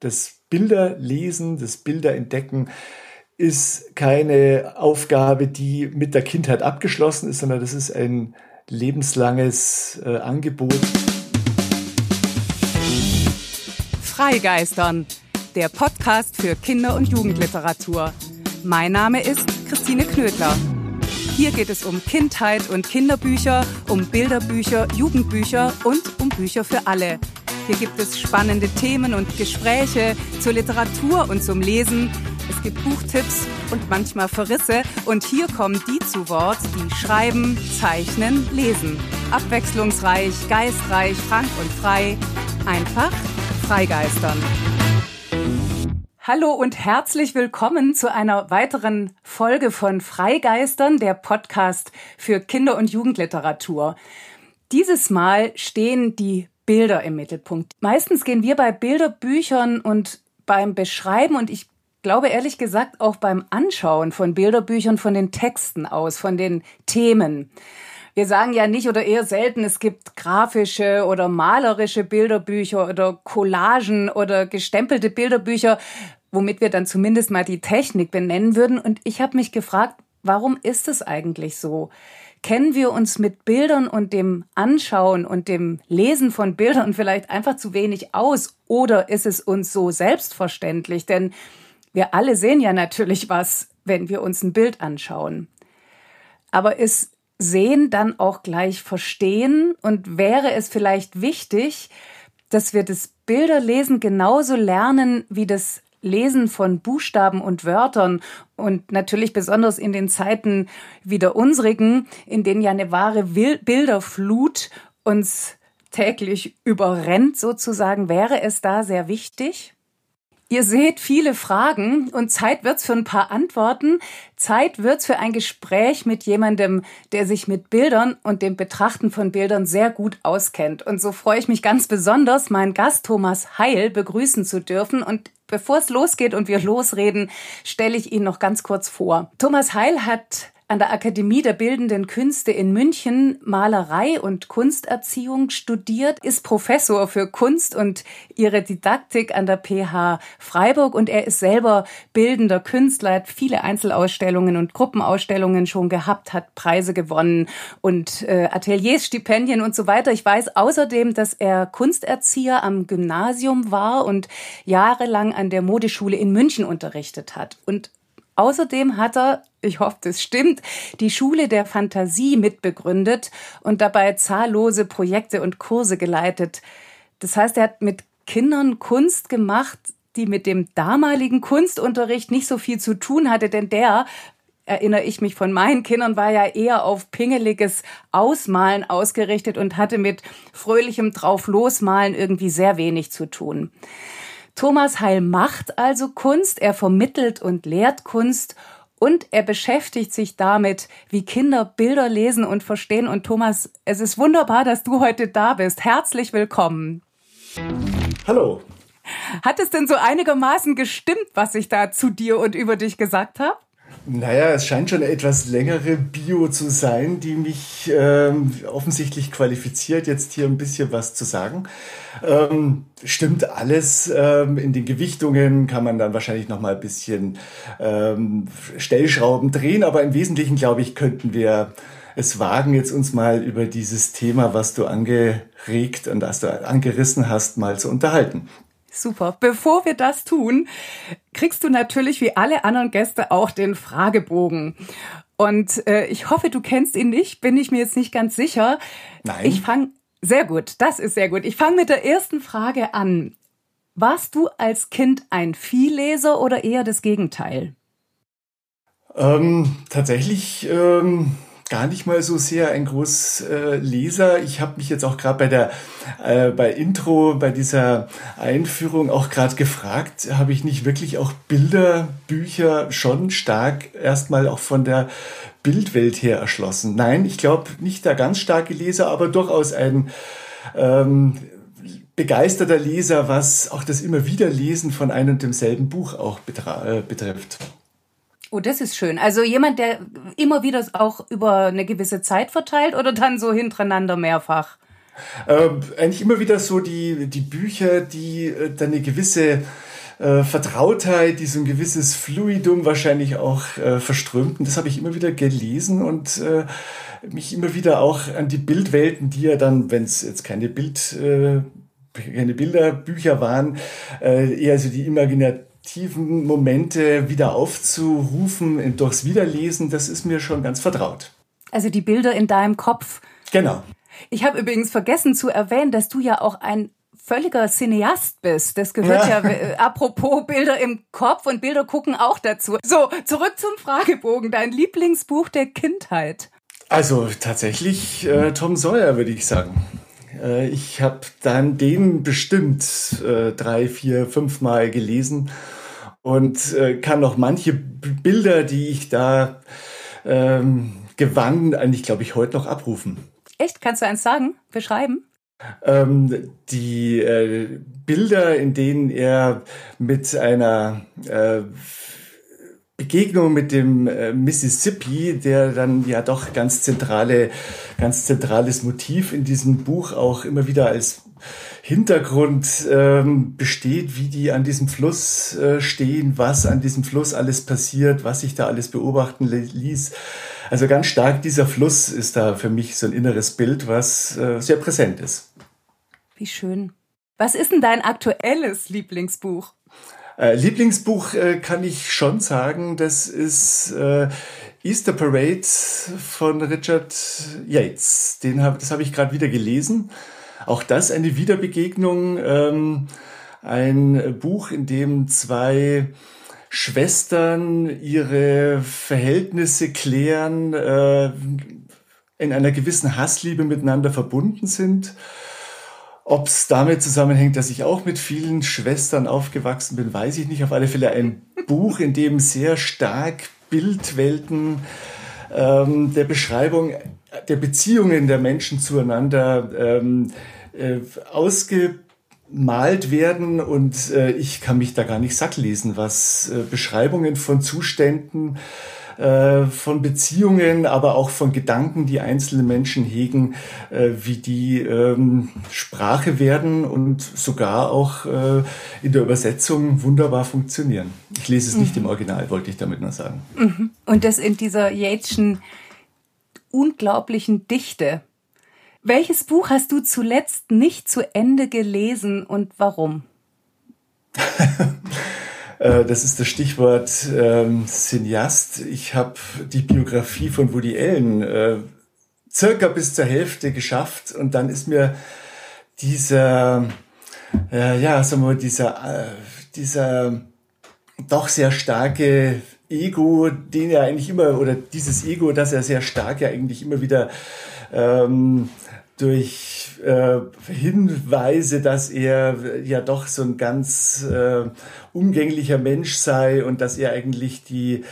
Das Bilderlesen, das Bilderentdecken ist keine Aufgabe, die mit der Kindheit abgeschlossen ist, sondern das ist ein lebenslanges äh, Angebot. Freigeistern, der Podcast für Kinder- und Jugendliteratur. Mein Name ist Christine Knödler. Hier geht es um Kindheit und Kinderbücher, um Bilderbücher, Jugendbücher und um Bücher für alle. Hier gibt es spannende Themen und Gespräche zur Literatur und zum Lesen. Es gibt Buchtipps und manchmal Verrisse. Und hier kommen die zu Wort, die schreiben, zeichnen, lesen. Abwechslungsreich, geistreich, frank und frei. Einfach freigeistern. Hallo und herzlich willkommen zu einer weiteren Folge von Freigeistern, der Podcast für Kinder- und Jugendliteratur. Dieses Mal stehen die Bilder im Mittelpunkt. Meistens gehen wir bei Bilderbüchern und beim Beschreiben und ich glaube ehrlich gesagt auch beim Anschauen von Bilderbüchern von den Texten aus, von den Themen. Wir sagen ja nicht oder eher selten, es gibt grafische oder malerische Bilderbücher oder Collagen oder gestempelte Bilderbücher womit wir dann zumindest mal die Technik benennen würden. Und ich habe mich gefragt, warum ist es eigentlich so? Kennen wir uns mit Bildern und dem Anschauen und dem Lesen von Bildern vielleicht einfach zu wenig aus? Oder ist es uns so selbstverständlich? Denn wir alle sehen ja natürlich was, wenn wir uns ein Bild anschauen. Aber ist Sehen dann auch gleich Verstehen? Und wäre es vielleicht wichtig, dass wir das Bilderlesen genauso lernen wie das Lesen von Buchstaben und Wörtern und natürlich besonders in den Zeiten wie der unsrigen, in denen ja eine wahre Bilderflut uns täglich überrennt sozusagen, wäre es da sehr wichtig? Ihr seht viele Fragen und Zeit wird's für ein paar Antworten. Zeit wird's für ein Gespräch mit jemandem, der sich mit Bildern und dem Betrachten von Bildern sehr gut auskennt. Und so freue ich mich ganz besonders, meinen Gast Thomas Heil begrüßen zu dürfen. Und bevor es losgeht und wir losreden, stelle ich ihn noch ganz kurz vor. Thomas Heil hat an der Akademie der Bildenden Künste in München Malerei und Kunsterziehung studiert, ist Professor für Kunst und ihre Didaktik an der PH Freiburg und er ist selber bildender Künstler, hat viele Einzelausstellungen und Gruppenausstellungen schon gehabt, hat Preise gewonnen und äh, Ateliers, Stipendien und so weiter. Ich weiß außerdem, dass er Kunsterzieher am Gymnasium war und jahrelang an der Modeschule in München unterrichtet hat. Und Außerdem hat er, ich hoffe, das stimmt, die Schule der Fantasie mitbegründet und dabei zahllose Projekte und Kurse geleitet. Das heißt, er hat mit Kindern Kunst gemacht, die mit dem damaligen Kunstunterricht nicht so viel zu tun hatte, denn der erinnere ich mich von meinen Kindern, war ja eher auf pingeliges Ausmalen ausgerichtet und hatte mit fröhlichem Drauflosmalen irgendwie sehr wenig zu tun. Thomas Heil macht also Kunst, er vermittelt und lehrt Kunst und er beschäftigt sich damit, wie Kinder Bilder lesen und verstehen. Und Thomas, es ist wunderbar, dass du heute da bist. Herzlich willkommen. Hallo. Hat es denn so einigermaßen gestimmt, was ich da zu dir und über dich gesagt habe? Naja, es scheint schon eine etwas längere Bio zu sein, die mich ähm, offensichtlich qualifiziert, jetzt hier ein bisschen was zu sagen. Ähm, stimmt alles. Ähm, in den Gewichtungen kann man dann wahrscheinlich noch mal ein bisschen ähm, Stellschrauben drehen, aber im Wesentlichen, glaube ich, könnten wir es wagen, jetzt uns mal über dieses Thema, was du angeregt und das du angerissen hast, mal zu unterhalten. Super. Bevor wir das tun, kriegst du natürlich wie alle anderen Gäste auch den Fragebogen. Und äh, ich hoffe, du kennst ihn nicht, bin ich mir jetzt nicht ganz sicher. Nein. Ich fange sehr gut, das ist sehr gut. Ich fange mit der ersten Frage an. Warst du als Kind ein Vielleser oder eher das Gegenteil? Ähm, tatsächlich ähm, gar nicht mal so sehr ein Großleser. Äh, ich habe mich jetzt auch gerade bei der äh, bei Intro, bei dieser Einführung auch gerade gefragt, habe ich nicht wirklich auch Bilderbücher schon stark erstmal auch von der Bildwelt her erschlossen? Nein, ich glaube nicht der ganz starke Leser, aber durchaus ein ähm, begeisterter Leser, was auch das immer wieder Lesen von einem und demselben Buch auch äh, betrifft. Oh, das ist schön. Also jemand, der immer wieder auch über eine gewisse Zeit verteilt oder dann so hintereinander mehrfach? Ähm, eigentlich immer wieder so die, die Bücher, die äh, dann eine gewisse äh, Vertrautheit, die so ein gewisses Fluidum wahrscheinlich auch äh, verströmt. Und das habe ich immer wieder gelesen und äh, mich immer wieder auch an die Bildwelten, die ja dann, wenn es jetzt keine Bild, äh, keine Bilderbücher waren, äh, eher so die imaginativen Momente wieder aufzurufen durchs Wiederlesen, das ist mir schon ganz vertraut. Also die Bilder in deinem Kopf. Genau. Ich habe übrigens vergessen zu erwähnen, dass du ja auch ein völliger Cineast bist. Das gehört ja, ja äh, apropos Bilder im Kopf und Bilder gucken auch dazu. So, zurück zum Fragebogen. Dein Lieblingsbuch der Kindheit. Also tatsächlich äh, Tom Sawyer, würde ich sagen. Äh, ich habe dann den bestimmt äh, drei, vier, fünf Mal gelesen und äh, kann noch manche Bilder, die ich da ähm, gewann, eigentlich, glaube ich, heute noch abrufen. Echt? Kannst du eins sagen? Beschreiben? Ähm, die äh, Bilder, in denen er mit einer äh, Begegnung mit dem äh, Mississippi, der dann ja doch ganz zentrale, ganz zentrales Motiv in diesem Buch auch immer wieder als Hintergrund ähm, besteht, wie die an diesem Fluss äh, stehen, was an diesem Fluss alles passiert, was sich da alles beobachten ließ. Also ganz stark dieser Fluss ist da für mich so ein inneres Bild, was äh, sehr präsent ist. Wie schön. Was ist denn dein aktuelles Lieblingsbuch? Äh, Lieblingsbuch äh, kann ich schon sagen, das ist äh, Easter Parade von Richard Yates. Den hab, das habe ich gerade wieder gelesen. Auch das eine Wiederbegegnung. Ähm, ein Buch, in dem zwei Schwestern ihre Verhältnisse klären, äh, in einer gewissen Hassliebe miteinander verbunden sind. Ob es damit zusammenhängt, dass ich auch mit vielen Schwestern aufgewachsen bin, weiß ich nicht. Auf alle Fälle ein Buch, in dem sehr stark Bildwelten ähm, der Beschreibung der Beziehungen der Menschen zueinander ähm, äh, ausge malt werden und äh, ich kann mich da gar nicht satt lesen, was äh, Beschreibungen von Zuständen, äh, von Beziehungen, aber auch von Gedanken, die einzelne Menschen hegen, äh, wie die ähm, Sprache werden und sogar auch äh, in der Übersetzung wunderbar funktionieren. Ich lese es mhm. nicht im Original, wollte ich damit nur sagen. Mhm. Und das in dieser Yateschen unglaublichen Dichte. Welches Buch hast du zuletzt nicht zu Ende gelesen und warum? Äh, das ist das Stichwort ähm, Cineast. Ich habe die Biografie von Woody Allen äh, circa bis zur Hälfte geschafft und dann ist mir dieser, äh, ja, sagen wir mal, dieser, äh, dieser doch sehr starke Ego, den er eigentlich immer, oder dieses Ego, das er sehr stark ja eigentlich immer wieder ähm, durch äh, Hinweise, dass er ja doch so ein ganz äh, umgänglicher Mensch sei und dass er eigentlich die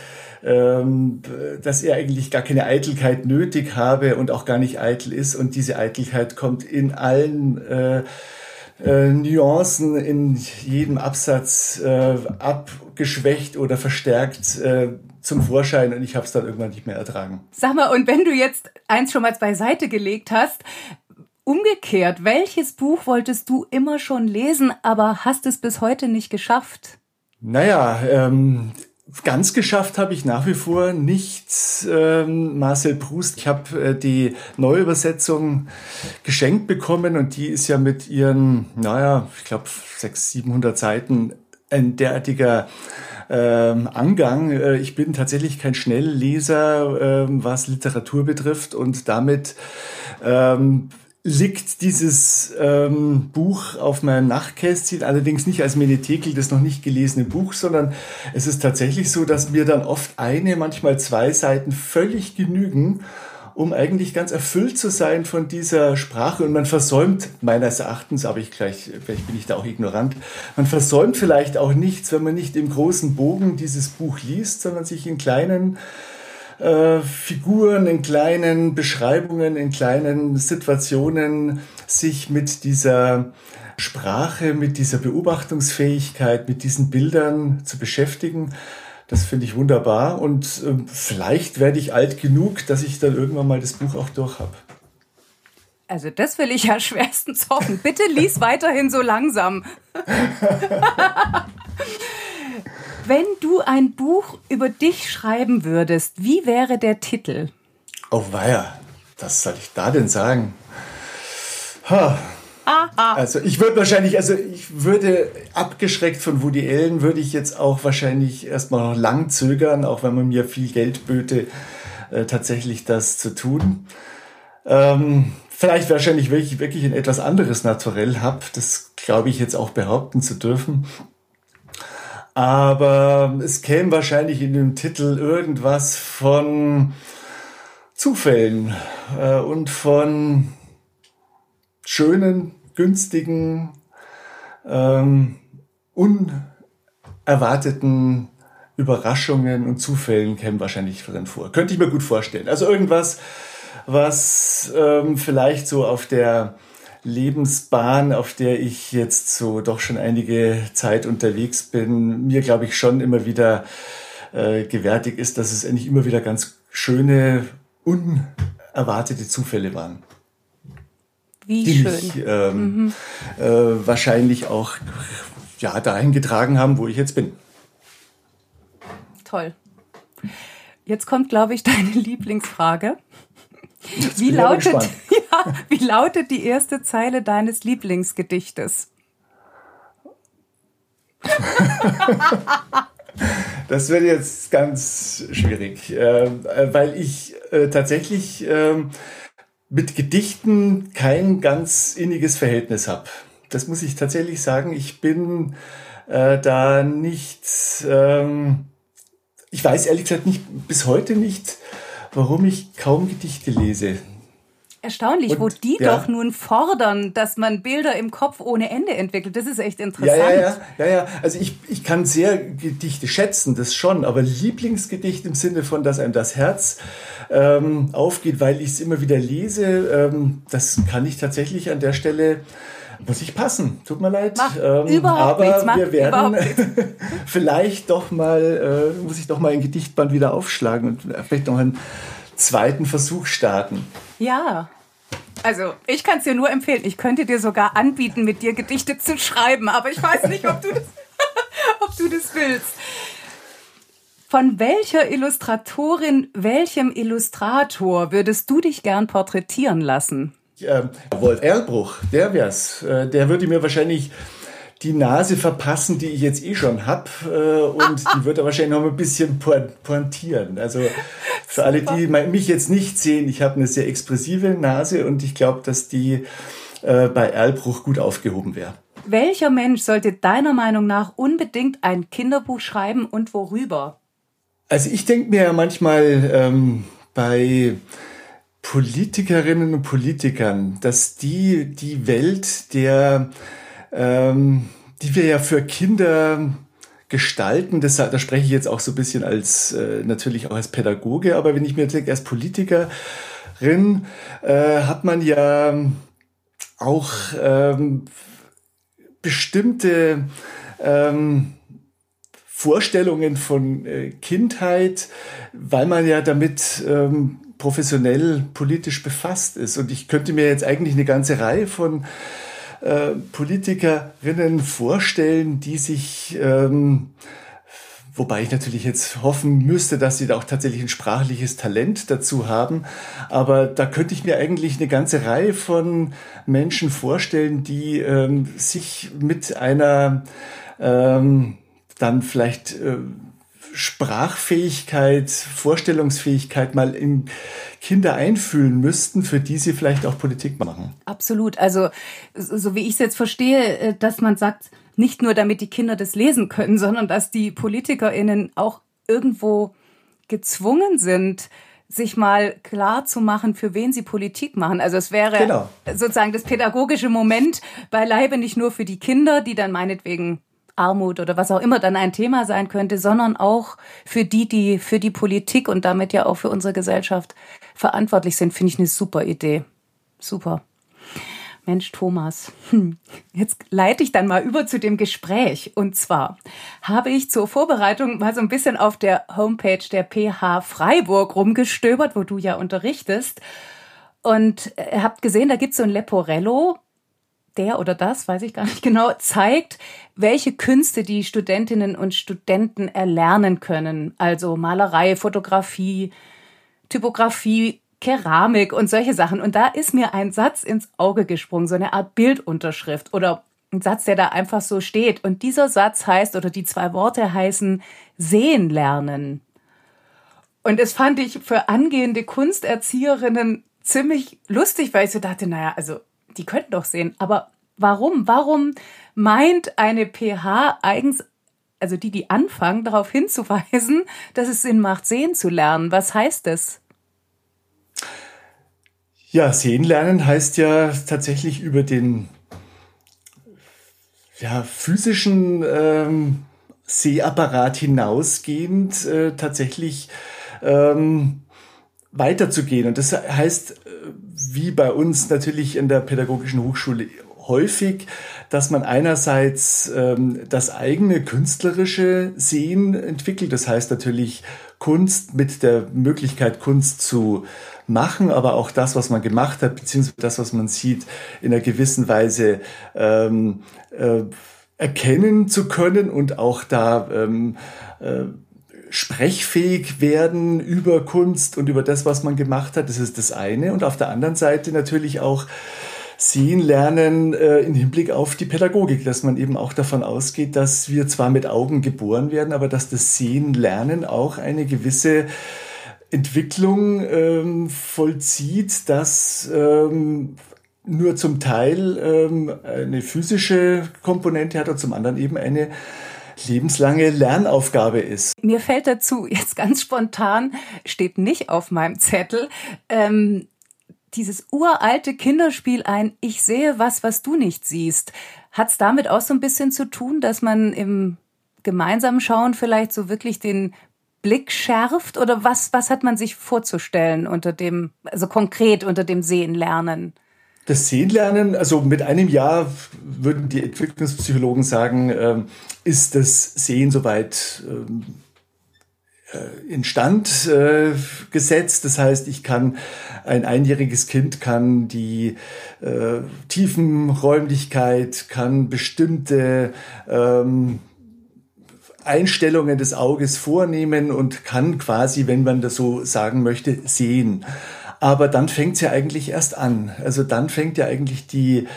ähm, dass er eigentlich gar keine Eitelkeit nötig habe und auch gar nicht eitel ist. Und diese Eitelkeit kommt in allen äh, äh, Nuancen in jedem Absatz äh, abgeschwächt oder verstärkt äh, zum Vorschein und ich habe es dann irgendwann nicht mehr ertragen. Sag mal, und wenn du jetzt eins schon mal beiseite gelegt hast, umgekehrt, welches Buch wolltest du immer schon lesen, aber hast es bis heute nicht geschafft? Naja, ähm, Ganz geschafft habe ich nach wie vor nicht ähm, Marcel Proust. Ich habe äh, die Neuübersetzung geschenkt bekommen und die ist ja mit ihren, naja, ich glaube 600, 700 Seiten ein derartiger ähm, Angang. Äh, ich bin tatsächlich kein Schnellleser, ähm, was Literatur betrifft und damit ähm, liegt dieses ähm, Buch auf meinem Nachtkästchen, allerdings nicht als Menetekel, das noch nicht gelesene Buch, sondern es ist tatsächlich so, dass mir dann oft eine, manchmal zwei Seiten völlig genügen, um eigentlich ganz erfüllt zu sein von dieser Sprache. Und man versäumt meines Erachtens, aber ich gleich, vielleicht bin ich da auch ignorant, man versäumt vielleicht auch nichts, wenn man nicht im großen Bogen dieses Buch liest, sondern sich in kleinen äh, Figuren, in kleinen Beschreibungen, in kleinen Situationen sich mit dieser Sprache, mit dieser Beobachtungsfähigkeit, mit diesen Bildern zu beschäftigen. Das finde ich wunderbar und äh, vielleicht werde ich alt genug, dass ich dann irgendwann mal das Buch auch durch habe. Also das will ich ja schwerstens hoffen. Bitte lies weiterhin so langsam. Wenn du ein Buch über dich schreiben würdest, wie wäre der Titel? Oh weia, was soll ich da denn sagen? Ha. Also ich würde wahrscheinlich, also ich würde abgeschreckt von Woody Allen, würde ich jetzt auch wahrscheinlich erstmal noch lang zögern, auch wenn man mir viel Geld böte, äh, tatsächlich das zu tun. Ähm, vielleicht wahrscheinlich wirklich, wirklich ein etwas anderes Naturell habe, das glaube ich jetzt auch behaupten zu dürfen. Aber es käme wahrscheinlich in dem Titel irgendwas von Zufällen äh, und von schönen, günstigen, ähm, unerwarteten Überraschungen und Zufällen kämen wahrscheinlich drin vor. Könnte ich mir gut vorstellen. Also irgendwas, was ähm, vielleicht so auf der Lebensbahn, auf der ich jetzt so doch schon einige Zeit unterwegs bin, mir glaube ich schon immer wieder äh, gewärtig ist, dass es eigentlich immer wieder ganz schöne, unerwartete Zufälle waren. Wie die schön. mich ähm, mhm. äh, wahrscheinlich auch ja, dahin getragen haben, wo ich jetzt bin. Toll. Jetzt kommt, glaube ich, deine Lieblingsfrage. Wie lautet, ja, wie lautet die erste Zeile deines Lieblingsgedichtes? das wird jetzt ganz schwierig, äh, weil ich äh, tatsächlich äh, mit Gedichten kein ganz inniges Verhältnis habe. Das muss ich tatsächlich sagen. Ich bin äh, da nicht, ähm, ich weiß ehrlich gesagt nicht, bis heute nicht, warum ich kaum Gedichte lese. Erstaunlich, Und, wo die ja. doch nun fordern, dass man Bilder im Kopf ohne Ende entwickelt. Das ist echt interessant. Ja, ja, ja. ja, ja. Also ich, ich kann sehr Gedichte schätzen, das schon, aber Lieblingsgedicht im Sinne von, dass einem das Herz ähm, aufgeht, weil ich es immer wieder lese, ähm, das kann ich tatsächlich an der Stelle muss ich passen. Tut mir leid. Mach ähm, überhaupt aber nichts, mach wir werden vielleicht doch mal, äh, muss ich doch mal ein Gedichtband wieder aufschlagen und vielleicht noch einen zweiten Versuch starten. Ja. Also, ich kann es dir nur empfehlen. Ich könnte dir sogar anbieten, mit dir Gedichte zu schreiben, aber ich weiß nicht, ob du das, ob du das willst. Von welcher Illustratorin, welchem Illustrator würdest du dich gern porträtieren lassen? Äh, Wolf Erlbruch, der wär's. Äh, der würde mir wahrscheinlich die Nase verpassen, die ich jetzt eh schon hab äh, und die wird er wahrscheinlich noch ein bisschen pointieren. Also für alle, die mich jetzt nicht sehen, ich habe eine sehr expressive Nase und ich glaube, dass die äh, bei Erlbruch gut aufgehoben wäre. Welcher Mensch sollte deiner Meinung nach unbedingt ein Kinderbuch schreiben und worüber? Also ich denke mir ja manchmal ähm, bei Politikerinnen und Politikern, dass die die Welt der ähm, die wir ja für Kinder gestalten. Das, da spreche ich jetzt auch so ein bisschen als äh, natürlich auch als Pädagoge, aber wenn ich mir denke, als Politikerin äh, hat man ja auch ähm, bestimmte ähm, Vorstellungen von äh, Kindheit, weil man ja damit ähm, professionell politisch befasst ist. Und ich könnte mir jetzt eigentlich eine ganze Reihe von äh, Politikerinnen vorstellen, die sich, ähm, wobei ich natürlich jetzt hoffen müsste, dass sie da auch tatsächlich ein sprachliches Talent dazu haben, aber da könnte ich mir eigentlich eine ganze Reihe von Menschen vorstellen, die ähm, sich mit einer ähm, dann vielleicht äh, Sprachfähigkeit, Vorstellungsfähigkeit mal in Kinder einfühlen müssten, für die sie vielleicht auch Politik machen. Absolut. Also, so wie ich es jetzt verstehe, äh, dass man sagt, nicht nur damit die Kinder das lesen können, sondern dass die PolitikerInnen auch irgendwo gezwungen sind, sich mal klar zu machen, für wen sie Politik machen. Also es wäre genau. sozusagen das pädagogische Moment beileibe nicht nur für die Kinder, die dann meinetwegen Armut oder was auch immer dann ein Thema sein könnte, sondern auch für die, die für die Politik und damit ja auch für unsere Gesellschaft verantwortlich sind, finde ich eine super Idee. Super. Mensch, Thomas, hm. jetzt leite ich dann mal über zu dem Gespräch. Und zwar habe ich zur Vorbereitung mal so ein bisschen auf der Homepage der PH Freiburg rumgestöbert, wo du ja unterrichtest. Und habt gesehen, da gibt es so ein Leporello, der oder das, weiß ich gar nicht genau, zeigt, welche Künste die Studentinnen und Studenten erlernen können. Also Malerei, Fotografie, Typografie, Keramik und solche Sachen. Und da ist mir ein Satz ins Auge gesprungen, so eine Art Bildunterschrift oder ein Satz, der da einfach so steht. Und dieser Satz heißt, oder die zwei Worte heißen, sehen lernen. Und das fand ich für angehende Kunsterzieherinnen ziemlich lustig, weil ich so dachte, naja, also die könnten doch sehen. Aber warum? Warum meint eine PH eigens, also die, die anfangen, darauf hinzuweisen, dass es Sinn macht, sehen zu lernen? Was heißt das? Ja, sehen lernen heißt ja tatsächlich über den ja, physischen ähm, Sehapparat hinausgehend äh, tatsächlich ähm, weiterzugehen. Und das heißt, wie bei uns natürlich in der Pädagogischen Hochschule häufig, dass man einerseits ähm, das eigene künstlerische Sehen entwickelt. Das heißt natürlich Kunst mit der Möglichkeit, Kunst zu machen, aber auch das, was man gemacht hat, beziehungsweise das, was man sieht, in einer gewissen Weise ähm, äh, erkennen zu können und auch da ähm, äh, sprechfähig werden über Kunst und über das, was man gemacht hat. Das ist das eine. Und auf der anderen Seite natürlich auch sehen lernen äh, im Hinblick auf die Pädagogik, dass man eben auch davon ausgeht, dass wir zwar mit Augen geboren werden, aber dass das Sehen lernen auch eine gewisse Entwicklung ähm, vollzieht, dass ähm, nur zum Teil ähm, eine physische Komponente hat und zum anderen eben eine lebenslange Lernaufgabe ist. Mir fällt dazu jetzt ganz spontan, steht nicht auf meinem Zettel, ähm, dieses uralte Kinderspiel ein Ich sehe was, was du nicht siehst. Hat es damit auch so ein bisschen zu tun, dass man im gemeinsamen Schauen vielleicht so wirklich den Blick schärft? Oder was, was hat man sich vorzustellen unter dem, also konkret unter dem Sehen lernen? Das Sehen lernen, also mit einem Jahr würden die Entwicklungspsychologen sagen, ähm, ist das Sehen soweit ähm, äh, instand äh, gesetzt. Das heißt, ich kann ein einjähriges Kind kann die äh, Tiefenräumlichkeit, kann bestimmte ähm, Einstellungen des Auges vornehmen und kann quasi, wenn man das so sagen möchte, sehen. Aber dann fängt es ja eigentlich erst an. Also dann fängt ja eigentlich die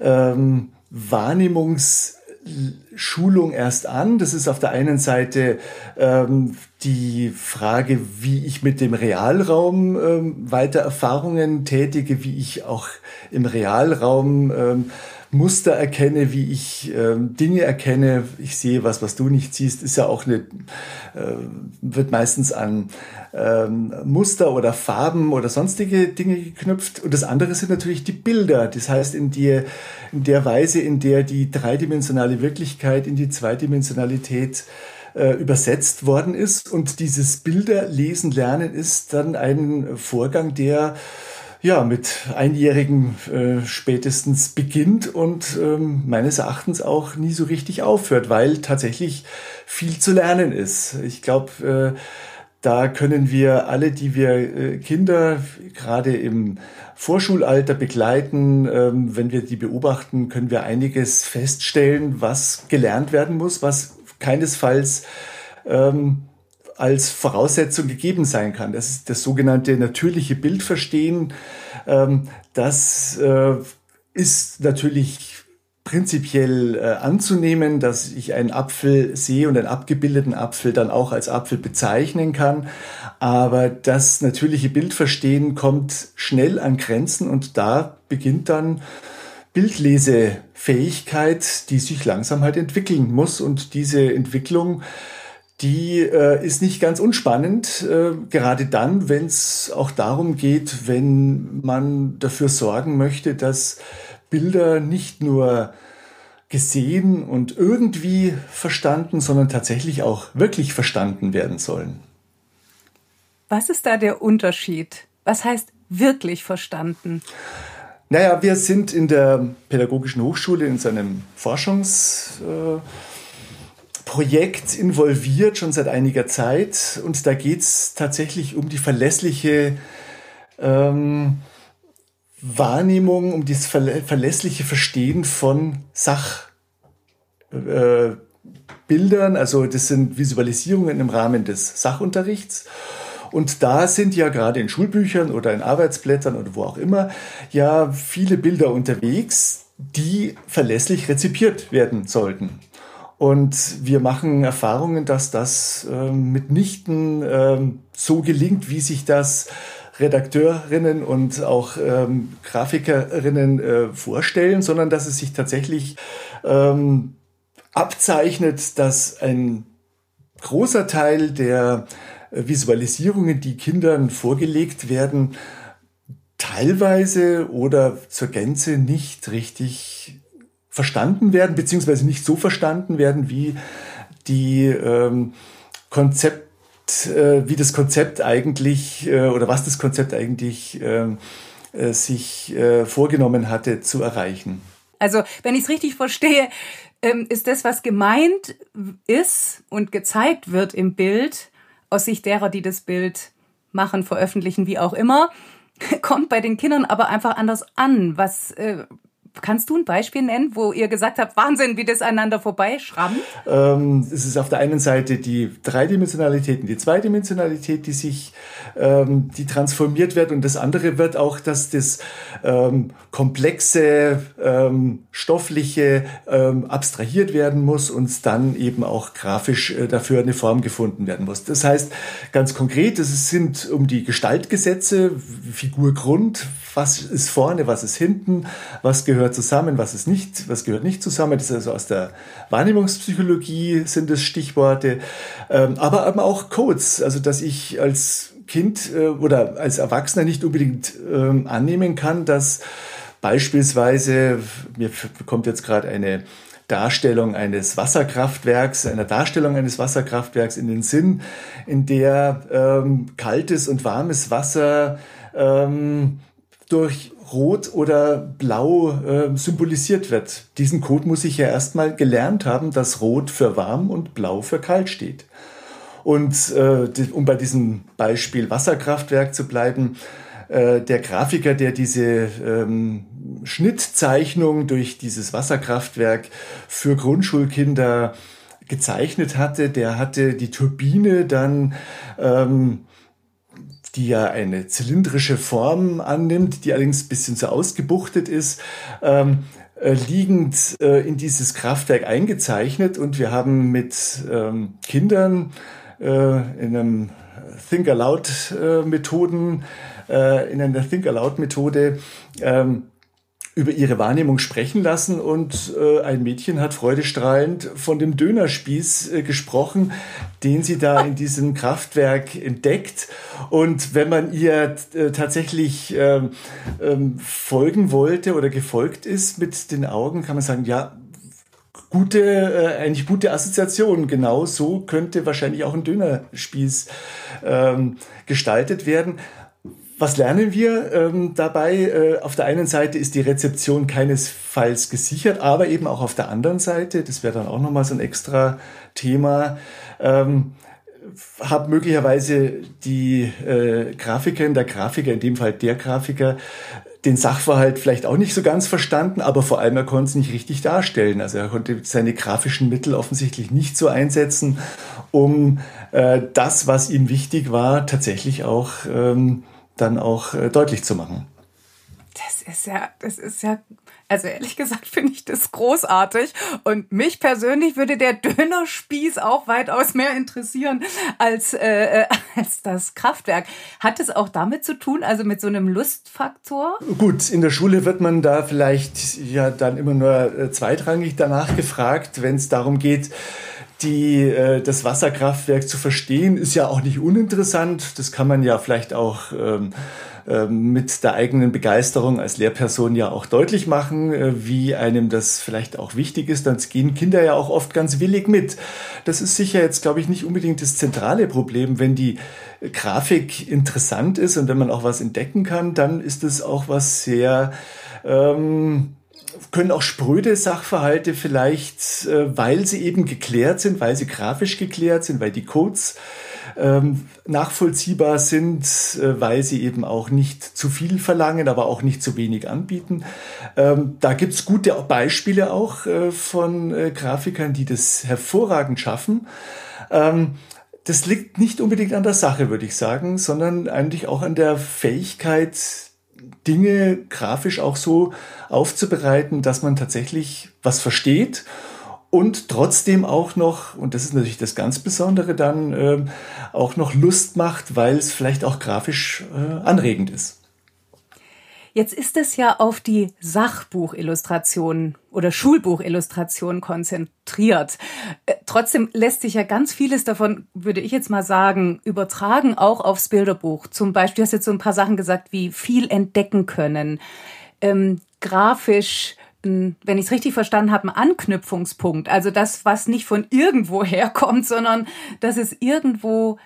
ähm, Wahrnehmungsschulung erst an. Das ist auf der einen Seite ähm, die Frage, wie ich mit dem Realraum ähm, weiter Erfahrungen tätige, wie ich auch im Realraum ähm, Muster erkenne, wie ich ähm, Dinge erkenne. Ich sehe was, was du nicht siehst, ist ja auch eine, äh, wird meistens an ähm, Muster oder Farben oder sonstige Dinge geknüpft. Und das andere sind natürlich die Bilder. Das heißt, in der, in der Weise, in der die dreidimensionale Wirklichkeit in die Zweidimensionalität äh, übersetzt worden ist. Und dieses Bilderlesen lernen ist dann ein Vorgang, der ja, mit Einjährigen äh, spätestens beginnt und ähm, meines Erachtens auch nie so richtig aufhört, weil tatsächlich viel zu lernen ist. Ich glaube, äh, da können wir alle, die wir äh, Kinder gerade im Vorschulalter begleiten, ähm, wenn wir die beobachten, können wir einiges feststellen, was gelernt werden muss, was keinesfalls ähm, als Voraussetzung gegeben sein kann. Das ist das sogenannte natürliche Bildverstehen. Ähm, das äh, ist natürlich prinzipiell äh, anzunehmen, dass ich einen Apfel sehe und einen abgebildeten Apfel dann auch als Apfel bezeichnen kann. Aber das natürliche Bildverstehen kommt schnell an Grenzen und da beginnt dann Bildlesefähigkeit, die sich langsam halt entwickeln muss. Und diese Entwicklung die äh, ist nicht ganz unspannend, äh, gerade dann, wenn es auch darum geht, wenn man dafür sorgen möchte, dass Bilder nicht nur gesehen und irgendwie verstanden, sondern tatsächlich auch wirklich verstanden werden sollen. Was ist da der Unterschied? Was heißt wirklich verstanden? Naja, wir sind in der Pädagogischen Hochschule in seinem Forschungs... Äh, Projekt involviert, schon seit einiger Zeit. Und da geht es tatsächlich um die verlässliche ähm, Wahrnehmung, um das verlässliche Verstehen von Sachbildern. Äh, also das sind Visualisierungen im Rahmen des Sachunterrichts. Und da sind ja gerade in Schulbüchern oder in Arbeitsblättern oder wo auch immer ja viele Bilder unterwegs, die verlässlich rezipiert werden sollten. Und wir machen Erfahrungen, dass das äh, mitnichten äh, so gelingt, wie sich das Redakteurinnen und auch ähm, Grafikerinnen äh, vorstellen, sondern dass es sich tatsächlich ähm, abzeichnet, dass ein großer Teil der Visualisierungen, die Kindern vorgelegt werden, teilweise oder zur Gänze nicht richtig verstanden werden, beziehungsweise nicht so verstanden werden, wie die ähm, Konzept äh, wie das Konzept eigentlich äh, oder was das Konzept eigentlich ähm, äh, sich äh, vorgenommen hatte zu erreichen. Also, wenn ich es richtig verstehe, ähm, ist das, was gemeint ist und gezeigt wird im Bild, aus Sicht derer, die das Bild machen, veröffentlichen, wie auch immer, kommt bei den Kindern aber einfach anders an. Was, äh, Kannst du ein Beispiel nennen, wo ihr gesagt habt, Wahnsinn, wie das einander vorbeischrammt? Ähm, es ist auf der einen Seite die Dreidimensionalität und die Zweidimensionalität, die sich, ähm, die transformiert wird und das andere wird auch, dass das ähm, komplexe, ähm, stoffliche ähm, abstrahiert werden muss und dann eben auch grafisch äh, dafür eine Form gefunden werden muss. Das heißt, ganz konkret, es sind um die Gestaltgesetze, Figurgrund, was ist vorne, was ist hinten, was gehört zusammen, was ist nicht, was gehört nicht zusammen. Das ist also aus der Wahrnehmungspsychologie sind es Stichworte, ähm, aber eben auch Codes, also dass ich als Kind äh, oder als Erwachsener nicht unbedingt ähm, annehmen kann, dass beispielsweise, mir kommt jetzt gerade eine Darstellung eines Wasserkraftwerks, einer Darstellung eines Wasserkraftwerks in den Sinn, in der ähm, kaltes und warmes Wasser ähm, durch Rot oder Blau äh, symbolisiert wird. Diesen Code muss ich ja erstmal gelernt haben, dass Rot für warm und Blau für kalt steht. Und äh, um bei diesem Beispiel Wasserkraftwerk zu bleiben, äh, der Grafiker, der diese ähm, Schnittzeichnung durch dieses Wasserkraftwerk für Grundschulkinder gezeichnet hatte, der hatte die Turbine dann ähm, die ja eine zylindrische Form annimmt, die allerdings ein bisschen zu ausgebuchtet ist, ähm, äh, liegend äh, in dieses Kraftwerk eingezeichnet. Und wir haben mit ähm, Kindern äh, in einem Think Aloud äh, Methoden, äh, in einer Think Aloud Methode ähm, über ihre Wahrnehmung sprechen lassen und äh, ein Mädchen hat freudestrahlend von dem Dönerspieß äh, gesprochen, den sie da in diesem Kraftwerk entdeckt. Und wenn man ihr äh, tatsächlich ähm, ähm, folgen wollte oder gefolgt ist mit den Augen, kann man sagen, ja, gute, äh, eigentlich gute Assoziation. Genau so könnte wahrscheinlich auch ein Dönerspieß ähm, gestaltet werden. Was lernen wir ähm, dabei? Äh, auf der einen Seite ist die Rezeption keinesfalls gesichert, aber eben auch auf der anderen Seite, das wäre dann auch nochmal so ein extra Thema, ähm, hat möglicherweise die äh, Grafikerin, der Grafiker, in dem Fall der Grafiker, den Sachverhalt vielleicht auch nicht so ganz verstanden, aber vor allem er konnte es nicht richtig darstellen. Also er konnte seine grafischen Mittel offensichtlich nicht so einsetzen, um äh, das, was ihm wichtig war, tatsächlich auch ähm, dann auch äh, deutlich zu machen. Das ist ja, das ist ja, also ehrlich gesagt finde ich das großartig. Und mich persönlich würde der Dönerspieß auch weitaus mehr interessieren als, äh, äh als das Kraftwerk. Hat es auch damit zu tun, also mit so einem Lustfaktor? Gut, in der Schule wird man da vielleicht ja dann immer nur äh, zweitrangig danach gefragt, wenn es darum geht, die, äh, das Wasserkraftwerk zu verstehen, ist ja auch nicht uninteressant. Das kann man ja vielleicht auch ähm, äh, mit der eigenen Begeisterung als Lehrperson ja auch deutlich machen, äh, wie einem das vielleicht auch wichtig ist. Dann gehen Kinder ja auch oft ganz willig mit. Das ist sicher jetzt, glaube ich, nicht unbedingt das zentrale Problem. Wenn die Grafik interessant ist und wenn man auch was entdecken kann, dann ist es auch was sehr... Ähm, können auch spröde Sachverhalte vielleicht, äh, weil sie eben geklärt sind, weil sie grafisch geklärt sind, weil die Codes ähm, nachvollziehbar sind, äh, weil sie eben auch nicht zu viel verlangen, aber auch nicht zu wenig anbieten. Ähm, da gibt's gute Beispiele auch äh, von äh, Grafikern, die das hervorragend schaffen. Ähm, das liegt nicht unbedingt an der Sache, würde ich sagen, sondern eigentlich auch an der Fähigkeit, Dinge grafisch auch so aufzubereiten, dass man tatsächlich was versteht und trotzdem auch noch, und das ist natürlich das ganz Besondere dann, äh, auch noch Lust macht, weil es vielleicht auch grafisch äh, anregend ist. Jetzt ist es ja auf die Sachbuchillustration oder Schulbuchillustration konzentriert. Äh, trotzdem lässt sich ja ganz vieles davon, würde ich jetzt mal sagen, übertragen auch aufs Bilderbuch. Zum Beispiel, du hast jetzt so ein paar Sachen gesagt, wie viel entdecken können, ähm, grafisch wenn ich es richtig verstanden habe, ein Anknüpfungspunkt. Also das, was nicht von irgendwo herkommt, sondern dass es irgendwo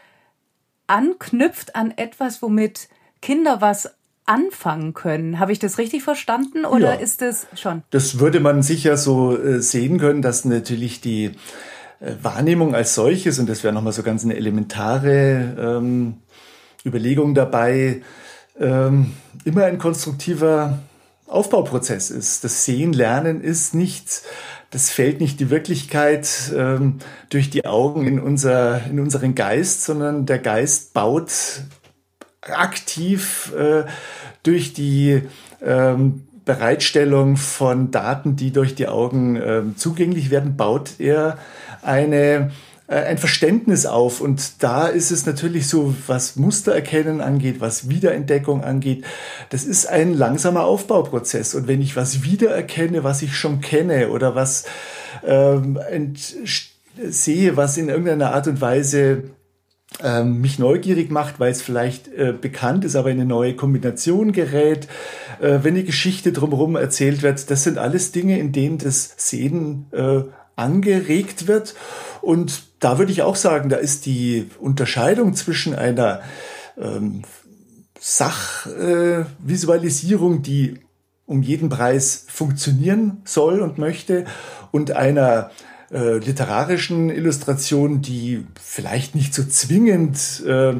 anknüpft an etwas, womit Kinder was anfangen können. Habe ich das richtig verstanden oder ja, ist es schon? Das würde man sicher so äh, sehen können, dass natürlich die äh, Wahrnehmung als solches, und das wäre nochmal so ganz eine elementare ähm, Überlegung dabei, ähm, immer ein konstruktiver Aufbauprozess ist. Das Sehen, Lernen ist nicht, das fällt nicht die Wirklichkeit ähm, durch die Augen in, unser, in unseren Geist, sondern der Geist baut aktiv äh, durch die ähm, Bereitstellung von Daten, die durch die Augen äh, zugänglich werden, baut er eine äh, ein Verständnis auf. Und da ist es natürlich so, was Mustererkennen angeht, was Wiederentdeckung angeht, das ist ein langsamer Aufbauprozess. Und wenn ich was wiedererkenne, was ich schon kenne oder was ähm, sehe, was in irgendeiner Art und Weise mich neugierig macht, weil es vielleicht äh, bekannt ist, aber in eine neue Kombination gerät, äh, wenn die Geschichte drumherum erzählt wird, das sind alles Dinge, in denen das Sehen äh, angeregt wird. Und da würde ich auch sagen, da ist die Unterscheidung zwischen einer ähm, Sachvisualisierung, äh, die um jeden Preis funktionieren soll und möchte, und einer äh, literarischen Illustration, die vielleicht nicht so zwingend äh,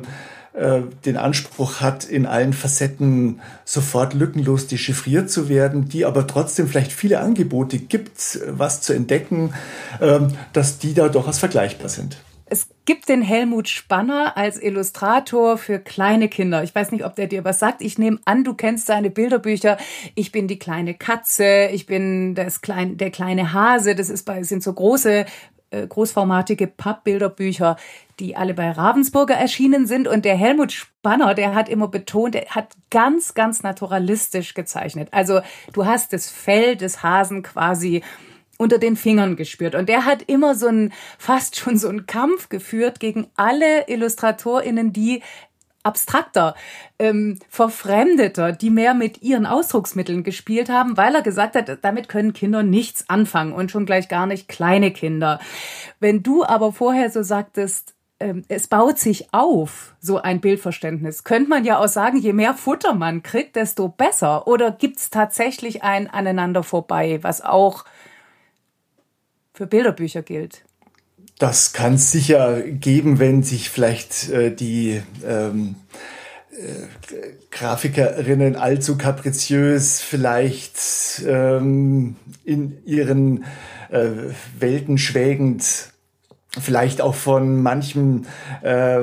äh, den Anspruch hat, in allen Facetten sofort lückenlos dechiffriert zu werden, die aber trotzdem vielleicht viele Angebote gibt, was zu entdecken, äh, dass die da durchaus vergleichbar sind. Es gibt den Helmut Spanner als Illustrator für kleine Kinder. Ich weiß nicht, ob der dir was sagt. Ich nehme an, du kennst seine Bilderbücher. Ich bin die kleine Katze, ich bin das klein, der kleine Hase. Das ist bei, sind so große, äh, großformatige Pappbilderbücher, die alle bei Ravensburger erschienen sind. Und der Helmut Spanner, der hat immer betont, er hat ganz, ganz naturalistisch gezeichnet. Also du hast das Fell des Hasen quasi unter den Fingern gespürt. Und der hat immer so ein, fast schon so einen Kampf geführt gegen alle IllustratorInnen, die abstrakter, ähm, verfremdeter, die mehr mit ihren Ausdrucksmitteln gespielt haben, weil er gesagt hat, damit können Kinder nichts anfangen und schon gleich gar nicht kleine Kinder. Wenn du aber vorher so sagtest, ähm, es baut sich auf, so ein Bildverständnis. Könnte man ja auch sagen, je mehr Futter man kriegt, desto besser. Oder gibt es tatsächlich ein Aneinander vorbei, was auch für Bilderbücher gilt. Das kann es sicher geben, wenn sich vielleicht äh, die ähm, äh, Grafikerinnen allzu kapriziös vielleicht ähm, in ihren äh, Welten schwägend, vielleicht auch von manchem äh,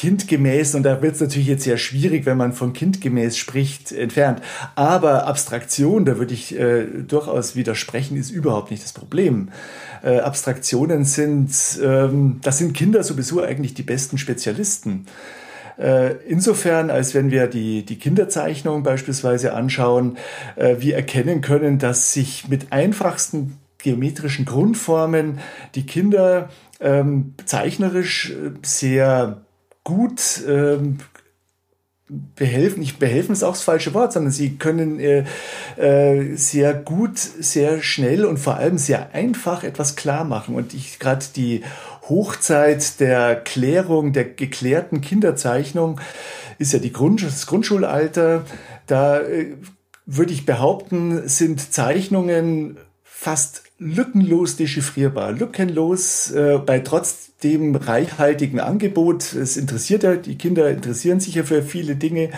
kindgemäß, und da wird es natürlich jetzt sehr schwierig, wenn man von kindgemäß spricht, entfernt. Aber Abstraktion, da würde ich äh, durchaus widersprechen, ist überhaupt nicht das Problem. Äh, Abstraktionen sind, ähm, das sind Kinder sowieso eigentlich die besten Spezialisten. Äh, insofern, als wenn wir die, die Kinderzeichnung beispielsweise anschauen, äh, wir erkennen können, dass sich mit einfachsten geometrischen Grundformen die Kinder ähm, zeichnerisch äh, sehr gut ähm, behelfen, nicht behelfen ist auch das falsche Wort, sondern sie können äh, äh, sehr gut, sehr schnell und vor allem sehr einfach etwas klar machen. Und ich gerade die Hochzeit der Klärung, der geklärten Kinderzeichnung ist ja die Grund, das Grundschulalter. Da äh, würde ich behaupten, sind Zeichnungen fast lückenlos dechiffrierbar, lückenlos äh, bei trotzdem reichhaltigen Angebot. Es interessiert ja, die Kinder interessieren sich ja für viele Dinge,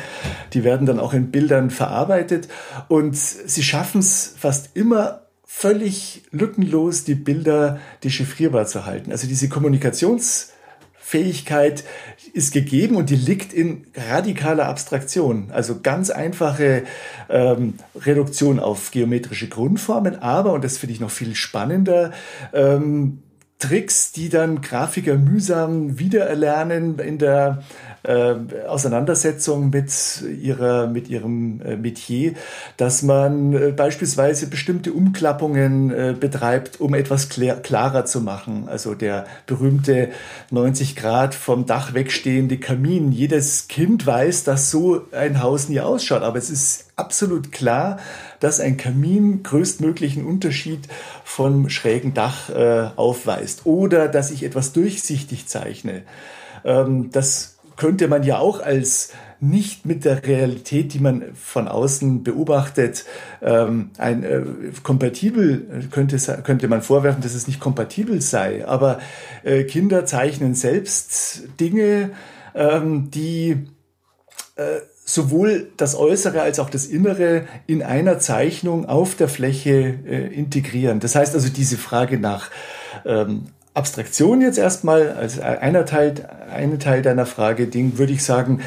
die werden dann auch in Bildern verarbeitet und sie schaffen es fast immer völlig lückenlos, die Bilder dechiffrierbar zu halten. Also diese Kommunikationsfähigkeit ist gegeben und die liegt in radikaler Abstraktion. Also ganz einfache ähm, Reduktion auf geometrische Grundformen, aber, und das finde ich noch viel spannender, ähm, Tricks, die dann Grafiker mühsam wiedererlernen in der äh, Auseinandersetzung mit ihrer mit ihrem äh, Metier, dass man äh, beispielsweise bestimmte Umklappungen äh, betreibt, um etwas klarer zu machen. Also der berühmte 90 Grad vom Dach wegstehende Kamin. Jedes Kind weiß, dass so ein Haus nie ausschaut, aber es ist absolut klar, dass ein Kamin größtmöglichen Unterschied vom schrägen Dach äh, aufweist oder dass ich etwas durchsichtig zeichne. Ähm, das könnte man ja auch als nicht mit der Realität, die man von außen beobachtet, ähm, ein äh, kompatibel könnte könnte man vorwerfen, dass es nicht kompatibel sei. Aber äh, Kinder zeichnen selbst Dinge, ähm, die äh, sowohl das Äußere als auch das Innere in einer Zeichnung auf der Fläche äh, integrieren. Das heißt also diese Frage nach ähm, Abstraktion jetzt erstmal als einer Teil, eine Teil deiner Frage, Ding, würde ich sagen,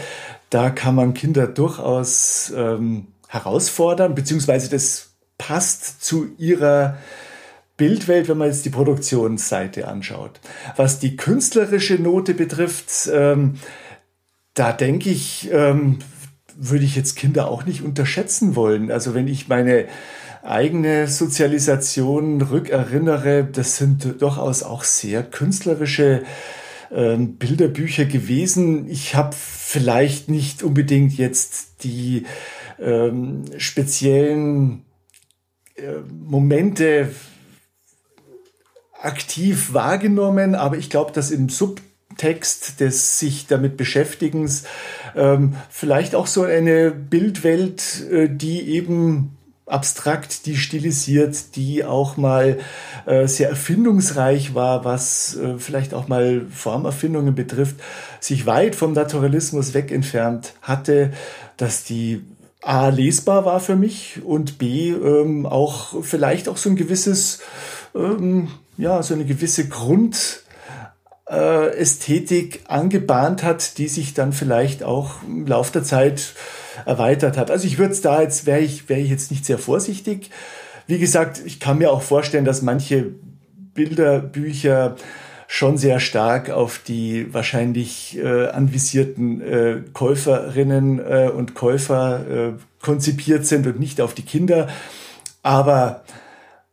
da kann man Kinder durchaus ähm, herausfordern, beziehungsweise das passt zu ihrer Bildwelt, wenn man jetzt die Produktionsseite anschaut. Was die künstlerische Note betrifft, ähm, da denke ich, ähm, würde ich jetzt Kinder auch nicht unterschätzen wollen. Also wenn ich meine eigene Sozialisation rückerinnere, das sind durchaus auch sehr künstlerische ähm, Bilderbücher gewesen. Ich habe vielleicht nicht unbedingt jetzt die ähm, speziellen äh, Momente aktiv wahrgenommen, aber ich glaube, dass im Subtext des sich damit Beschäftigens ähm, vielleicht auch so eine Bildwelt, äh, die eben abstrakt, die stilisiert, die auch mal äh, sehr erfindungsreich war, was äh, vielleicht auch mal Formerfindungen betrifft, sich weit vom Naturalismus weg entfernt hatte, dass die A lesbar war für mich und B ähm, auch vielleicht auch so ein gewisses, ähm, ja, so eine gewisse Grund äh, angebahnt hat, die sich dann vielleicht auch im Laufe der Zeit erweitert hat. Also ich würde es da jetzt, wäre ich, wäre ich jetzt nicht sehr vorsichtig. Wie gesagt, ich kann mir auch vorstellen, dass manche Bilderbücher schon sehr stark auf die wahrscheinlich äh, anvisierten äh, Käuferinnen äh, und Käufer äh, konzipiert sind und nicht auf die Kinder. Aber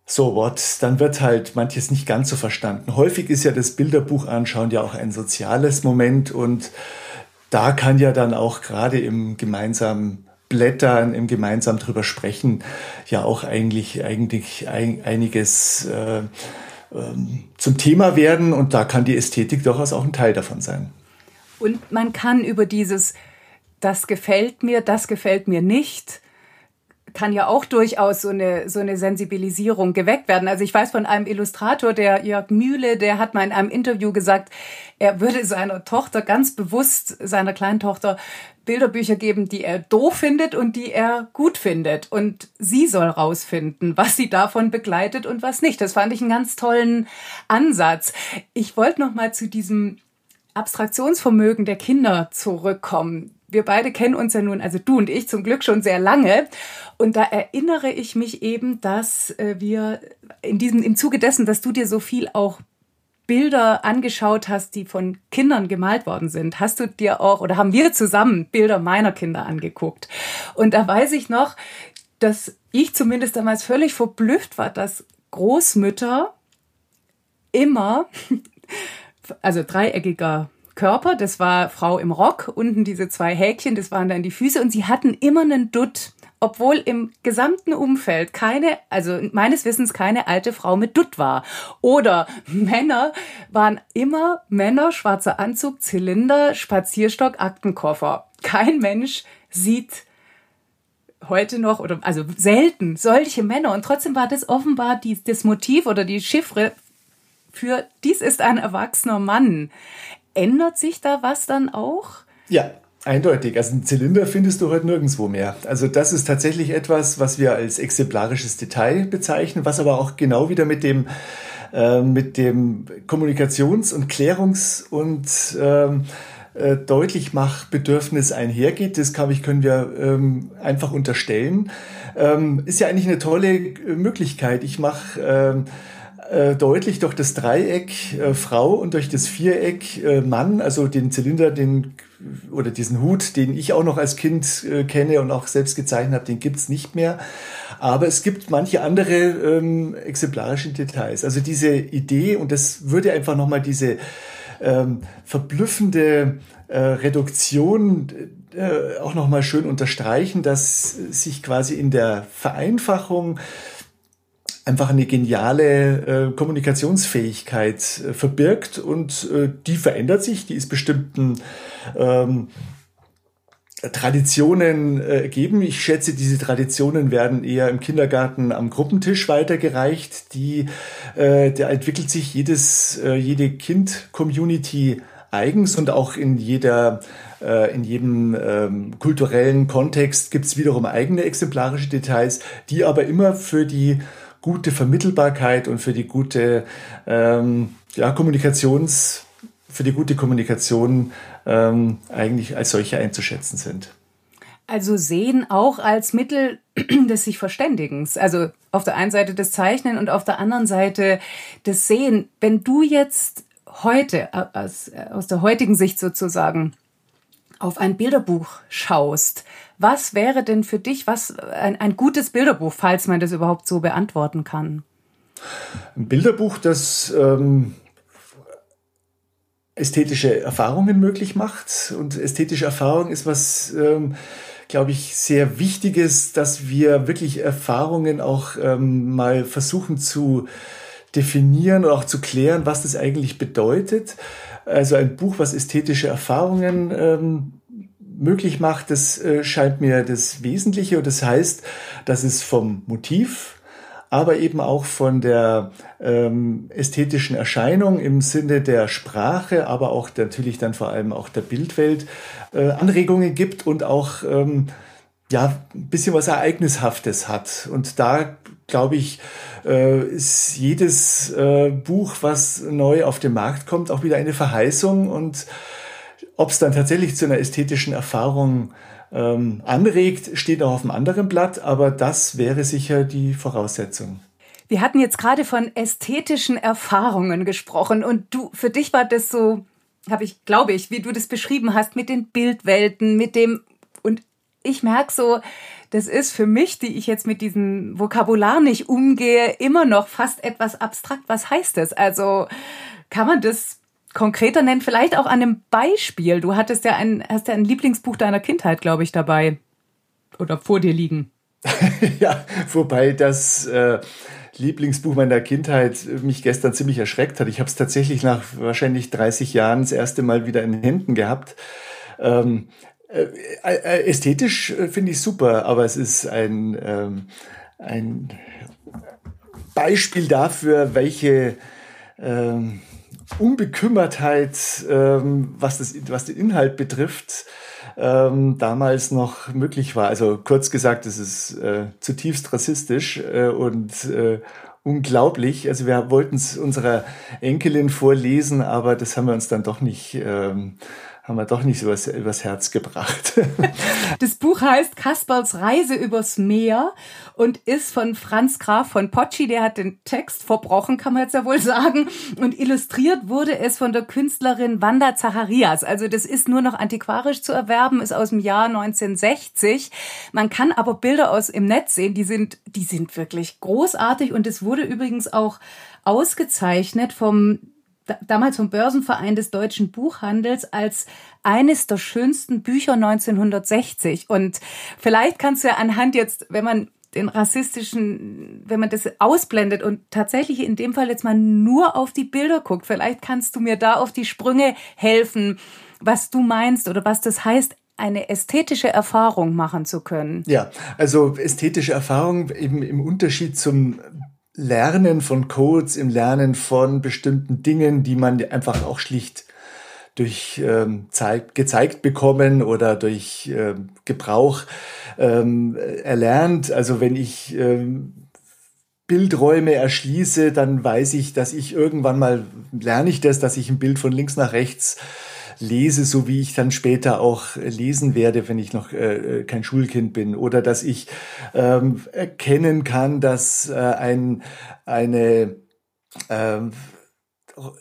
so what, dann wird halt manches nicht ganz so verstanden. Häufig ist ja das Bilderbuch anschauen ja auch ein soziales Moment und da kann ja dann auch gerade im gemeinsamen Blättern, im gemeinsam drüber sprechen, ja auch eigentlich, eigentlich ein, einiges äh, ähm, zum Thema werden und da kann die Ästhetik durchaus auch ein Teil davon sein. Und man kann über dieses, das gefällt mir, das gefällt mir nicht, kann ja auch durchaus so eine, so eine Sensibilisierung geweckt werden. Also ich weiß von einem Illustrator, der Jörg Mühle, der hat mal in einem Interview gesagt, er würde seiner Tochter ganz bewusst, seiner kleinen Tochter, Bilderbücher geben, die er doof findet und die er gut findet. Und sie soll rausfinden, was sie davon begleitet und was nicht. Das fand ich einen ganz tollen Ansatz. Ich wollte noch mal zu diesem Abstraktionsvermögen der Kinder zurückkommen wir beide kennen uns ja nun, also du und ich zum Glück schon sehr lange. Und da erinnere ich mich eben, dass äh, wir in diesem, im Zuge dessen, dass du dir so viel auch Bilder angeschaut hast, die von Kindern gemalt worden sind, hast du dir auch oder haben wir zusammen Bilder meiner Kinder angeguckt. Und da weiß ich noch, dass ich zumindest damals völlig verblüfft war, dass Großmütter immer, also dreieckiger Körper, das war Frau im Rock, unten diese zwei Häkchen, das waren dann die Füße und sie hatten immer einen Dutt, obwohl im gesamten Umfeld keine, also meines Wissens keine alte Frau mit Dutt war. Oder Männer waren immer Männer, schwarzer Anzug, Zylinder, Spazierstock, Aktenkoffer. Kein Mensch sieht heute noch oder also selten solche Männer und trotzdem war das offenbar die, das Motiv oder die Chiffre für dies ist ein erwachsener Mann. Ändert sich da was dann auch? Ja, Eindeutig. Also einen Zylinder findest du heute nirgendwo mehr. Also das ist tatsächlich etwas, was wir als exemplarisches Detail bezeichnen, was aber auch genau wieder mit dem äh, mit dem Kommunikations- und Klärungs- und ähm, äh, Deutlichmachbedürfnis einhergeht. Das kann ich, können wir ähm, einfach unterstellen. Ähm, ist ja eigentlich eine tolle Möglichkeit. Ich mache ähm, äh, deutlich durch das Dreieck äh, Frau und durch das Viereck äh, Mann, also den Zylinder, den oder diesen Hut, den ich auch noch als Kind äh, kenne und auch selbst gezeichnet habe, den gibt's nicht mehr. Aber es gibt manche andere ähm, exemplarische Details. Also diese Idee, und das würde einfach nochmal diese ähm, verblüffende äh, Reduktion äh, auch nochmal schön unterstreichen, dass sich quasi in der Vereinfachung einfach eine geniale äh, Kommunikationsfähigkeit äh, verbirgt und äh, die verändert sich, die ist bestimmten ähm, Traditionen äh, geben. Ich schätze, diese Traditionen werden eher im Kindergarten am Gruppentisch weitergereicht. Die, äh, da entwickelt sich jedes, äh, jede Kind-Community eigens und auch in jeder äh, in jedem ähm, kulturellen Kontext gibt es wiederum eigene exemplarische Details, die aber immer für die gute Vermittelbarkeit und für die gute ähm, ja, Kommunikations, für die gute Kommunikation ähm, eigentlich als solche einzuschätzen sind. Also sehen auch als Mittel des sich Verständigens. Also auf der einen Seite das Zeichnen und auf der anderen Seite das Sehen. Wenn du jetzt heute äh, aus, äh, aus der heutigen Sicht sozusagen auf ein Bilderbuch schaust, was wäre denn für dich was ein, ein gutes Bilderbuch, falls man das überhaupt so beantworten kann? Ein Bilderbuch, das ähm, ästhetische Erfahrungen möglich macht. Und ästhetische Erfahrung ist was, ähm, glaube ich, sehr Wichtiges, dass wir wirklich Erfahrungen auch ähm, mal versuchen zu definieren und auch zu klären, was das eigentlich bedeutet. Also ein Buch, was ästhetische Erfahrungen ähm, möglich macht, das äh, scheint mir das Wesentliche. Und das heißt, dass es vom Motiv, aber eben auch von der ähm, ästhetischen Erscheinung im Sinne der Sprache, aber auch natürlich dann vor allem auch der Bildwelt äh, Anregungen gibt und auch ähm, ja ein bisschen was Ereignishaftes hat. Und da glaube ich, äh, ist jedes äh, Buch, was neu auf den Markt kommt, auch wieder eine Verheißung und ob es dann tatsächlich zu einer ästhetischen Erfahrung ähm, anregt, steht auch auf einem anderen Blatt, aber das wäre sicher die Voraussetzung. Wir hatten jetzt gerade von ästhetischen Erfahrungen gesprochen und du, für dich war das so, habe ich, glaube ich, wie du das beschrieben hast, mit den Bildwelten, mit dem, und ich merke so, das ist für mich, die ich jetzt mit diesem Vokabular nicht umgehe, immer noch fast etwas abstrakt. Was heißt das? Also kann man das konkreter nennen, vielleicht auch an einem Beispiel. Du hattest ja ein, hast ja ein Lieblingsbuch deiner Kindheit, glaube ich, dabei. Oder vor dir liegen. ja, wobei das äh, Lieblingsbuch meiner Kindheit mich gestern ziemlich erschreckt hat. Ich habe es tatsächlich nach wahrscheinlich 30 Jahren das erste Mal wieder in den Händen gehabt. Ähm, äh, äh, ästhetisch äh, finde ich super, aber es ist ein, ähm, ein Beispiel dafür, welche ähm, Unbekümmertheit, ähm, was, das, was den Inhalt betrifft, ähm, damals noch möglich war. Also kurz gesagt, es ist äh, zutiefst rassistisch äh, und äh, unglaublich. Also wir wollten es unserer Enkelin vorlesen, aber das haben wir uns dann doch nicht ähm, haben wir doch nicht so was übers Herz gebracht. Das Buch heißt Kasperls Reise übers Meer und ist von Franz Graf von Pocci. Der hat den Text verbrochen, kann man jetzt ja wohl sagen. Und illustriert wurde es von der Künstlerin Wanda Zacharias. Also das ist nur noch antiquarisch zu erwerben, ist aus dem Jahr 1960. Man kann aber Bilder aus im Netz sehen, die sind, die sind wirklich großartig und es wurde übrigens auch ausgezeichnet vom damals vom Börsenverein des deutschen Buchhandels als eines der schönsten Bücher 1960. Und vielleicht kannst du ja anhand jetzt, wenn man den rassistischen, wenn man das ausblendet und tatsächlich in dem Fall jetzt mal nur auf die Bilder guckt, vielleicht kannst du mir da auf die Sprünge helfen, was du meinst oder was das heißt, eine ästhetische Erfahrung machen zu können. Ja, also ästhetische Erfahrung eben im Unterschied zum Lernen von Codes, im Lernen von bestimmten Dingen, die man einfach auch schlicht durch ähm, zeigt, gezeigt bekommen oder durch ähm, Gebrauch ähm, erlernt. Also wenn ich ähm, Bildräume erschließe, dann weiß ich, dass ich irgendwann mal lerne ich das, dass ich ein Bild von links nach rechts lese, so wie ich dann später auch lesen werde, wenn ich noch äh, äh kein Schulkind bin. Oder dass ich ähm, erkennen kann, dass äh, ein, eine äh,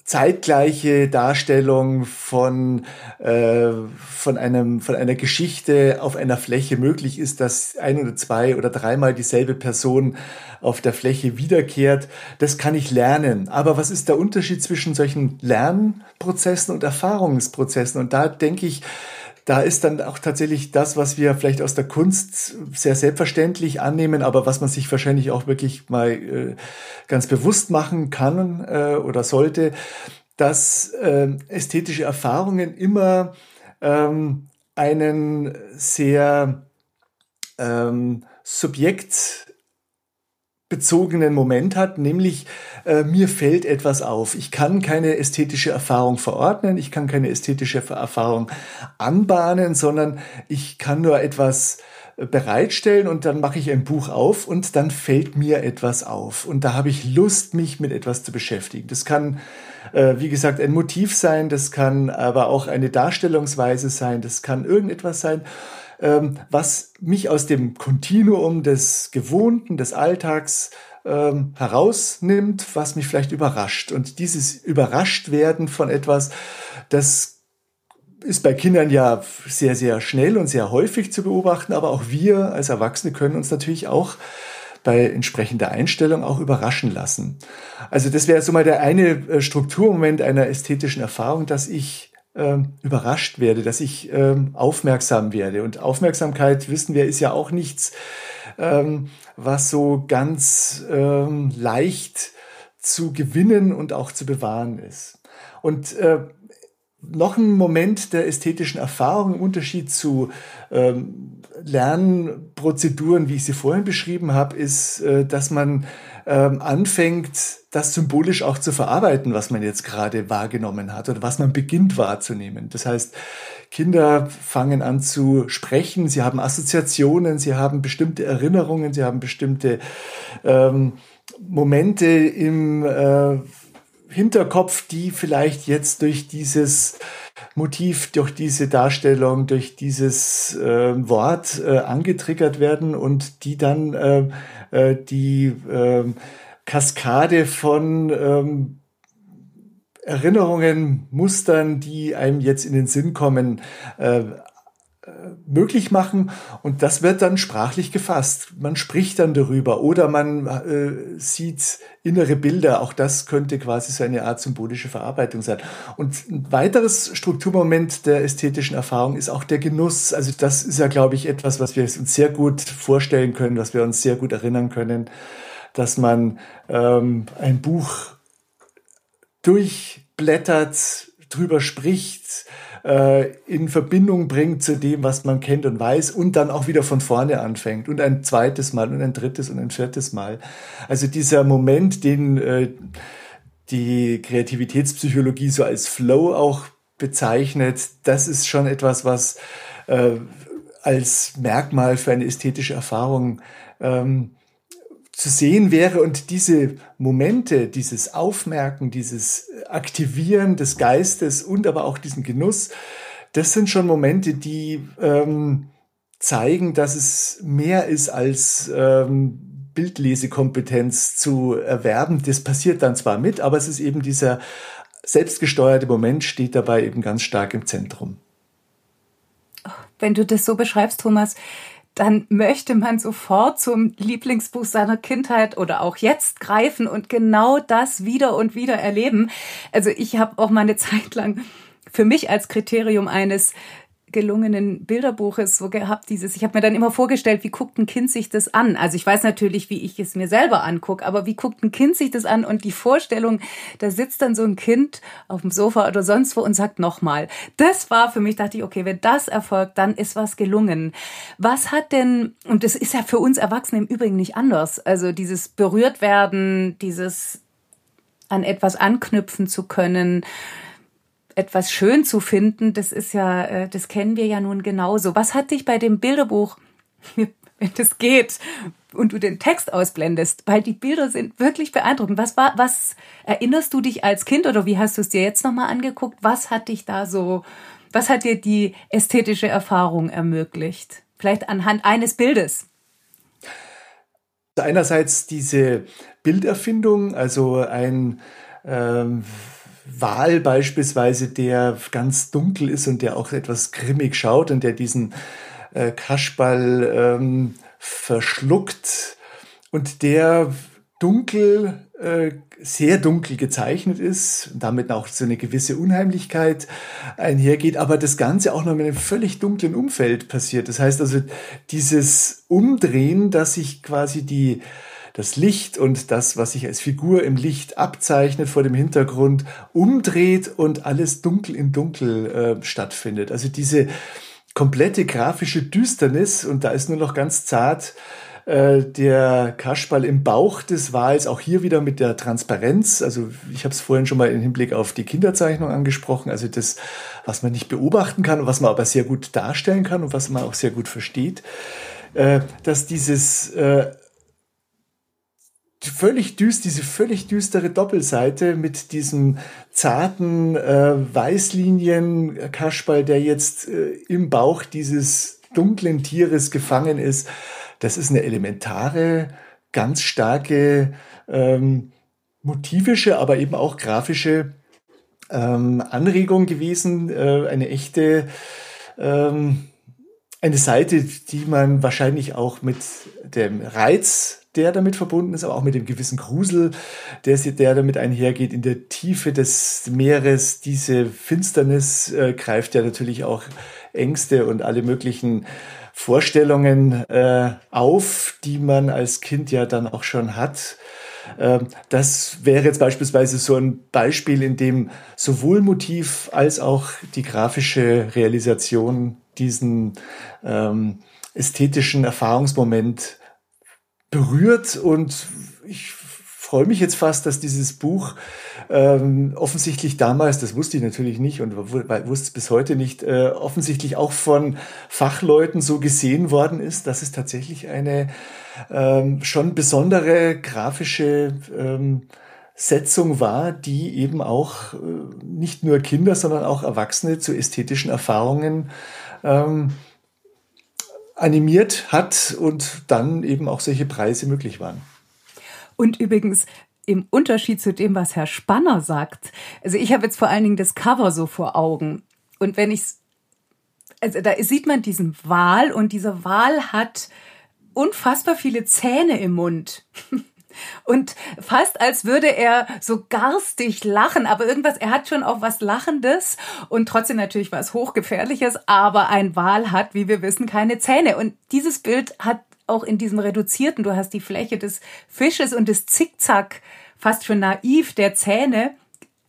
zeitgleiche Darstellung von, äh, von, einem, von einer Geschichte auf einer Fläche möglich ist, dass ein oder zwei oder dreimal dieselbe Person auf der Fläche wiederkehrt. Das kann ich lernen. Aber was ist der Unterschied zwischen solchen Lernprozessen und Erfahrungsprozessen? Und da denke ich, da ist dann auch tatsächlich das, was wir vielleicht aus der Kunst sehr selbstverständlich annehmen, aber was man sich wahrscheinlich auch wirklich mal äh, ganz bewusst machen kann äh, oder sollte, dass äh, ästhetische Erfahrungen immer ähm, einen sehr ähm, Subjekt bezogenen Moment hat, nämlich äh, mir fällt etwas auf. Ich kann keine ästhetische Erfahrung verordnen, ich kann keine ästhetische Erfahrung anbahnen, sondern ich kann nur etwas äh, bereitstellen und dann mache ich ein Buch auf und dann fällt mir etwas auf und da habe ich Lust, mich mit etwas zu beschäftigen. Das kann, äh, wie gesagt, ein Motiv sein, das kann aber auch eine Darstellungsweise sein, das kann irgendetwas sein ähm, was mich aus dem Kontinuum des Gewohnten, des Alltags ähm, herausnimmt, was mich vielleicht überrascht. Und dieses überrascht werden von etwas, das ist bei Kindern ja sehr, sehr schnell und sehr häufig zu beobachten, aber auch wir als Erwachsene können uns natürlich auch bei entsprechender Einstellung auch überraschen lassen. Also das wäre so mal der eine äh, Strukturmoment einer ästhetischen Erfahrung, dass ich überrascht werde, dass ich ähm, aufmerksam werde. Und Aufmerksamkeit, wissen wir, ist ja auch nichts, ähm, was so ganz ähm, leicht zu gewinnen und auch zu bewahren ist. Und äh, noch ein Moment der ästhetischen Erfahrung im Unterschied zu ähm, Lernprozeduren, wie ich sie vorhin beschrieben habe, ist, äh, dass man ähm, anfängt, das symbolisch auch zu verarbeiten, was man jetzt gerade wahrgenommen hat oder was man beginnt wahrzunehmen. Das heißt, Kinder fangen an zu sprechen, sie haben Assoziationen, sie haben bestimmte Erinnerungen, sie haben bestimmte ähm, Momente im äh, Hinterkopf, die vielleicht jetzt durch dieses Motiv, durch diese Darstellung, durch dieses äh, Wort äh, angetriggert werden und die dann äh, äh, die äh, Kaskade von ähm, Erinnerungen, Mustern, die einem jetzt in den Sinn kommen, äh, möglich machen und das wird dann sprachlich gefasst. Man spricht dann darüber oder man äh, sieht innere Bilder. Auch das könnte quasi so eine Art symbolische Verarbeitung sein. Und ein weiteres Strukturmoment der ästhetischen Erfahrung ist auch der Genuss. Also das ist ja, glaube ich, etwas, was wir uns sehr gut vorstellen können, was wir uns sehr gut erinnern können, dass man ähm, ein Buch durchblättert, drüber spricht, äh, in Verbindung bringt zu dem, was man kennt und weiß und dann auch wieder von vorne anfängt und ein zweites Mal und ein drittes und ein viertes Mal. Also dieser Moment, den äh, die Kreativitätspsychologie so als Flow auch bezeichnet, das ist schon etwas, was äh, als Merkmal für eine ästhetische Erfahrung ähm, zu sehen wäre und diese Momente, dieses Aufmerken, dieses Aktivieren des Geistes und aber auch diesen Genuss, das sind schon Momente, die ähm, zeigen, dass es mehr ist als ähm, Bildlesekompetenz zu erwerben. Das passiert dann zwar mit, aber es ist eben dieser selbstgesteuerte Moment, steht dabei eben ganz stark im Zentrum. Wenn du das so beschreibst, Thomas, dann möchte man sofort zum Lieblingsbuch seiner Kindheit oder auch jetzt greifen und genau das wieder und wieder erleben. Also ich habe auch mal eine Zeit lang für mich als Kriterium eines gelungenen Bilderbuches so gehabt, dieses, ich habe mir dann immer vorgestellt, wie guckt ein Kind sich das an? Also ich weiß natürlich, wie ich es mir selber angucke, aber wie guckt ein Kind sich das an? Und die Vorstellung, da sitzt dann so ein Kind auf dem Sofa oder sonst wo und sagt nochmal. Das war für mich, dachte ich, okay, wenn das erfolgt, dann ist was gelungen. Was hat denn, und das ist ja für uns Erwachsene im Übrigen nicht anders, also dieses berührt werden, dieses an etwas anknüpfen zu können, etwas schön zu finden, das ist ja, äh, das kennen wir ja nun genauso. Was hat dich bei dem Bilderbuch, wenn das geht und du den Text ausblendest, weil die Bilder sind wirklich beeindruckend. Was war, was erinnerst du dich als Kind oder wie hast du es dir jetzt nochmal angeguckt? Was hat dich da so, was hat dir die ästhetische Erfahrung ermöglicht? Vielleicht anhand eines Bildes. Einerseits diese Bilderfindung, also ein ähm, Wal beispielsweise, der ganz dunkel ist und der auch etwas grimmig schaut und der diesen äh, Kaschball ähm, verschluckt und der dunkel, äh, sehr dunkel gezeichnet ist, damit auch so eine gewisse Unheimlichkeit einhergeht, aber das Ganze auch noch in einem völlig dunklen Umfeld passiert. Das heißt also, dieses Umdrehen, dass sich quasi die das Licht und das, was sich als Figur im Licht abzeichnet vor dem Hintergrund, umdreht und alles dunkel in dunkel äh, stattfindet. Also diese komplette grafische Düsternis und da ist nur noch ganz zart äh, der Kaschball im Bauch des Wals, auch hier wieder mit der Transparenz. Also ich habe es vorhin schon mal im Hinblick auf die Kinderzeichnung angesprochen. Also das, was man nicht beobachten kann und was man aber sehr gut darstellen kann und was man auch sehr gut versteht, äh, dass dieses äh, völlig düst, diese völlig düstere Doppelseite mit diesem zarten äh, Weißlinien Kaschball, der jetzt äh, im Bauch dieses dunklen Tieres gefangen ist. Das ist eine elementare, ganz starke ähm, motivische, aber eben auch grafische ähm, Anregung gewesen, äh, eine echte ähm, eine Seite, die man wahrscheinlich auch mit dem Reiz der damit verbunden ist, aber auch mit dem gewissen Grusel, der, der damit einhergeht. In der Tiefe des Meeres, diese Finsternis äh, greift ja natürlich auch Ängste und alle möglichen Vorstellungen äh, auf, die man als Kind ja dann auch schon hat. Ähm, das wäre jetzt beispielsweise so ein Beispiel, in dem sowohl Motiv als auch die grafische Realisation diesen ähm, ästhetischen Erfahrungsmoment berührt und ich freue mich jetzt fast, dass dieses Buch ähm, offensichtlich damals, das wusste ich natürlich nicht und wusste es bis heute nicht, äh, offensichtlich auch von Fachleuten so gesehen worden ist, dass es tatsächlich eine ähm, schon besondere grafische ähm, Setzung war, die eben auch äh, nicht nur Kinder, sondern auch Erwachsene zu ästhetischen Erfahrungen ähm, animiert hat und dann eben auch solche Preise möglich waren. Und übrigens, im Unterschied zu dem, was Herr Spanner sagt, also ich habe jetzt vor allen Dingen das Cover so vor Augen. Und wenn ich also da sieht man diesen Wal und dieser Wal hat unfassbar viele Zähne im Mund. Und fast als würde er so garstig lachen, aber irgendwas, er hat schon auch was Lachendes und trotzdem natürlich was Hochgefährliches, aber ein Wal hat, wie wir wissen, keine Zähne. Und dieses Bild hat auch in diesem reduzierten, du hast die Fläche des Fisches und des Zickzack, fast schon naiv der Zähne.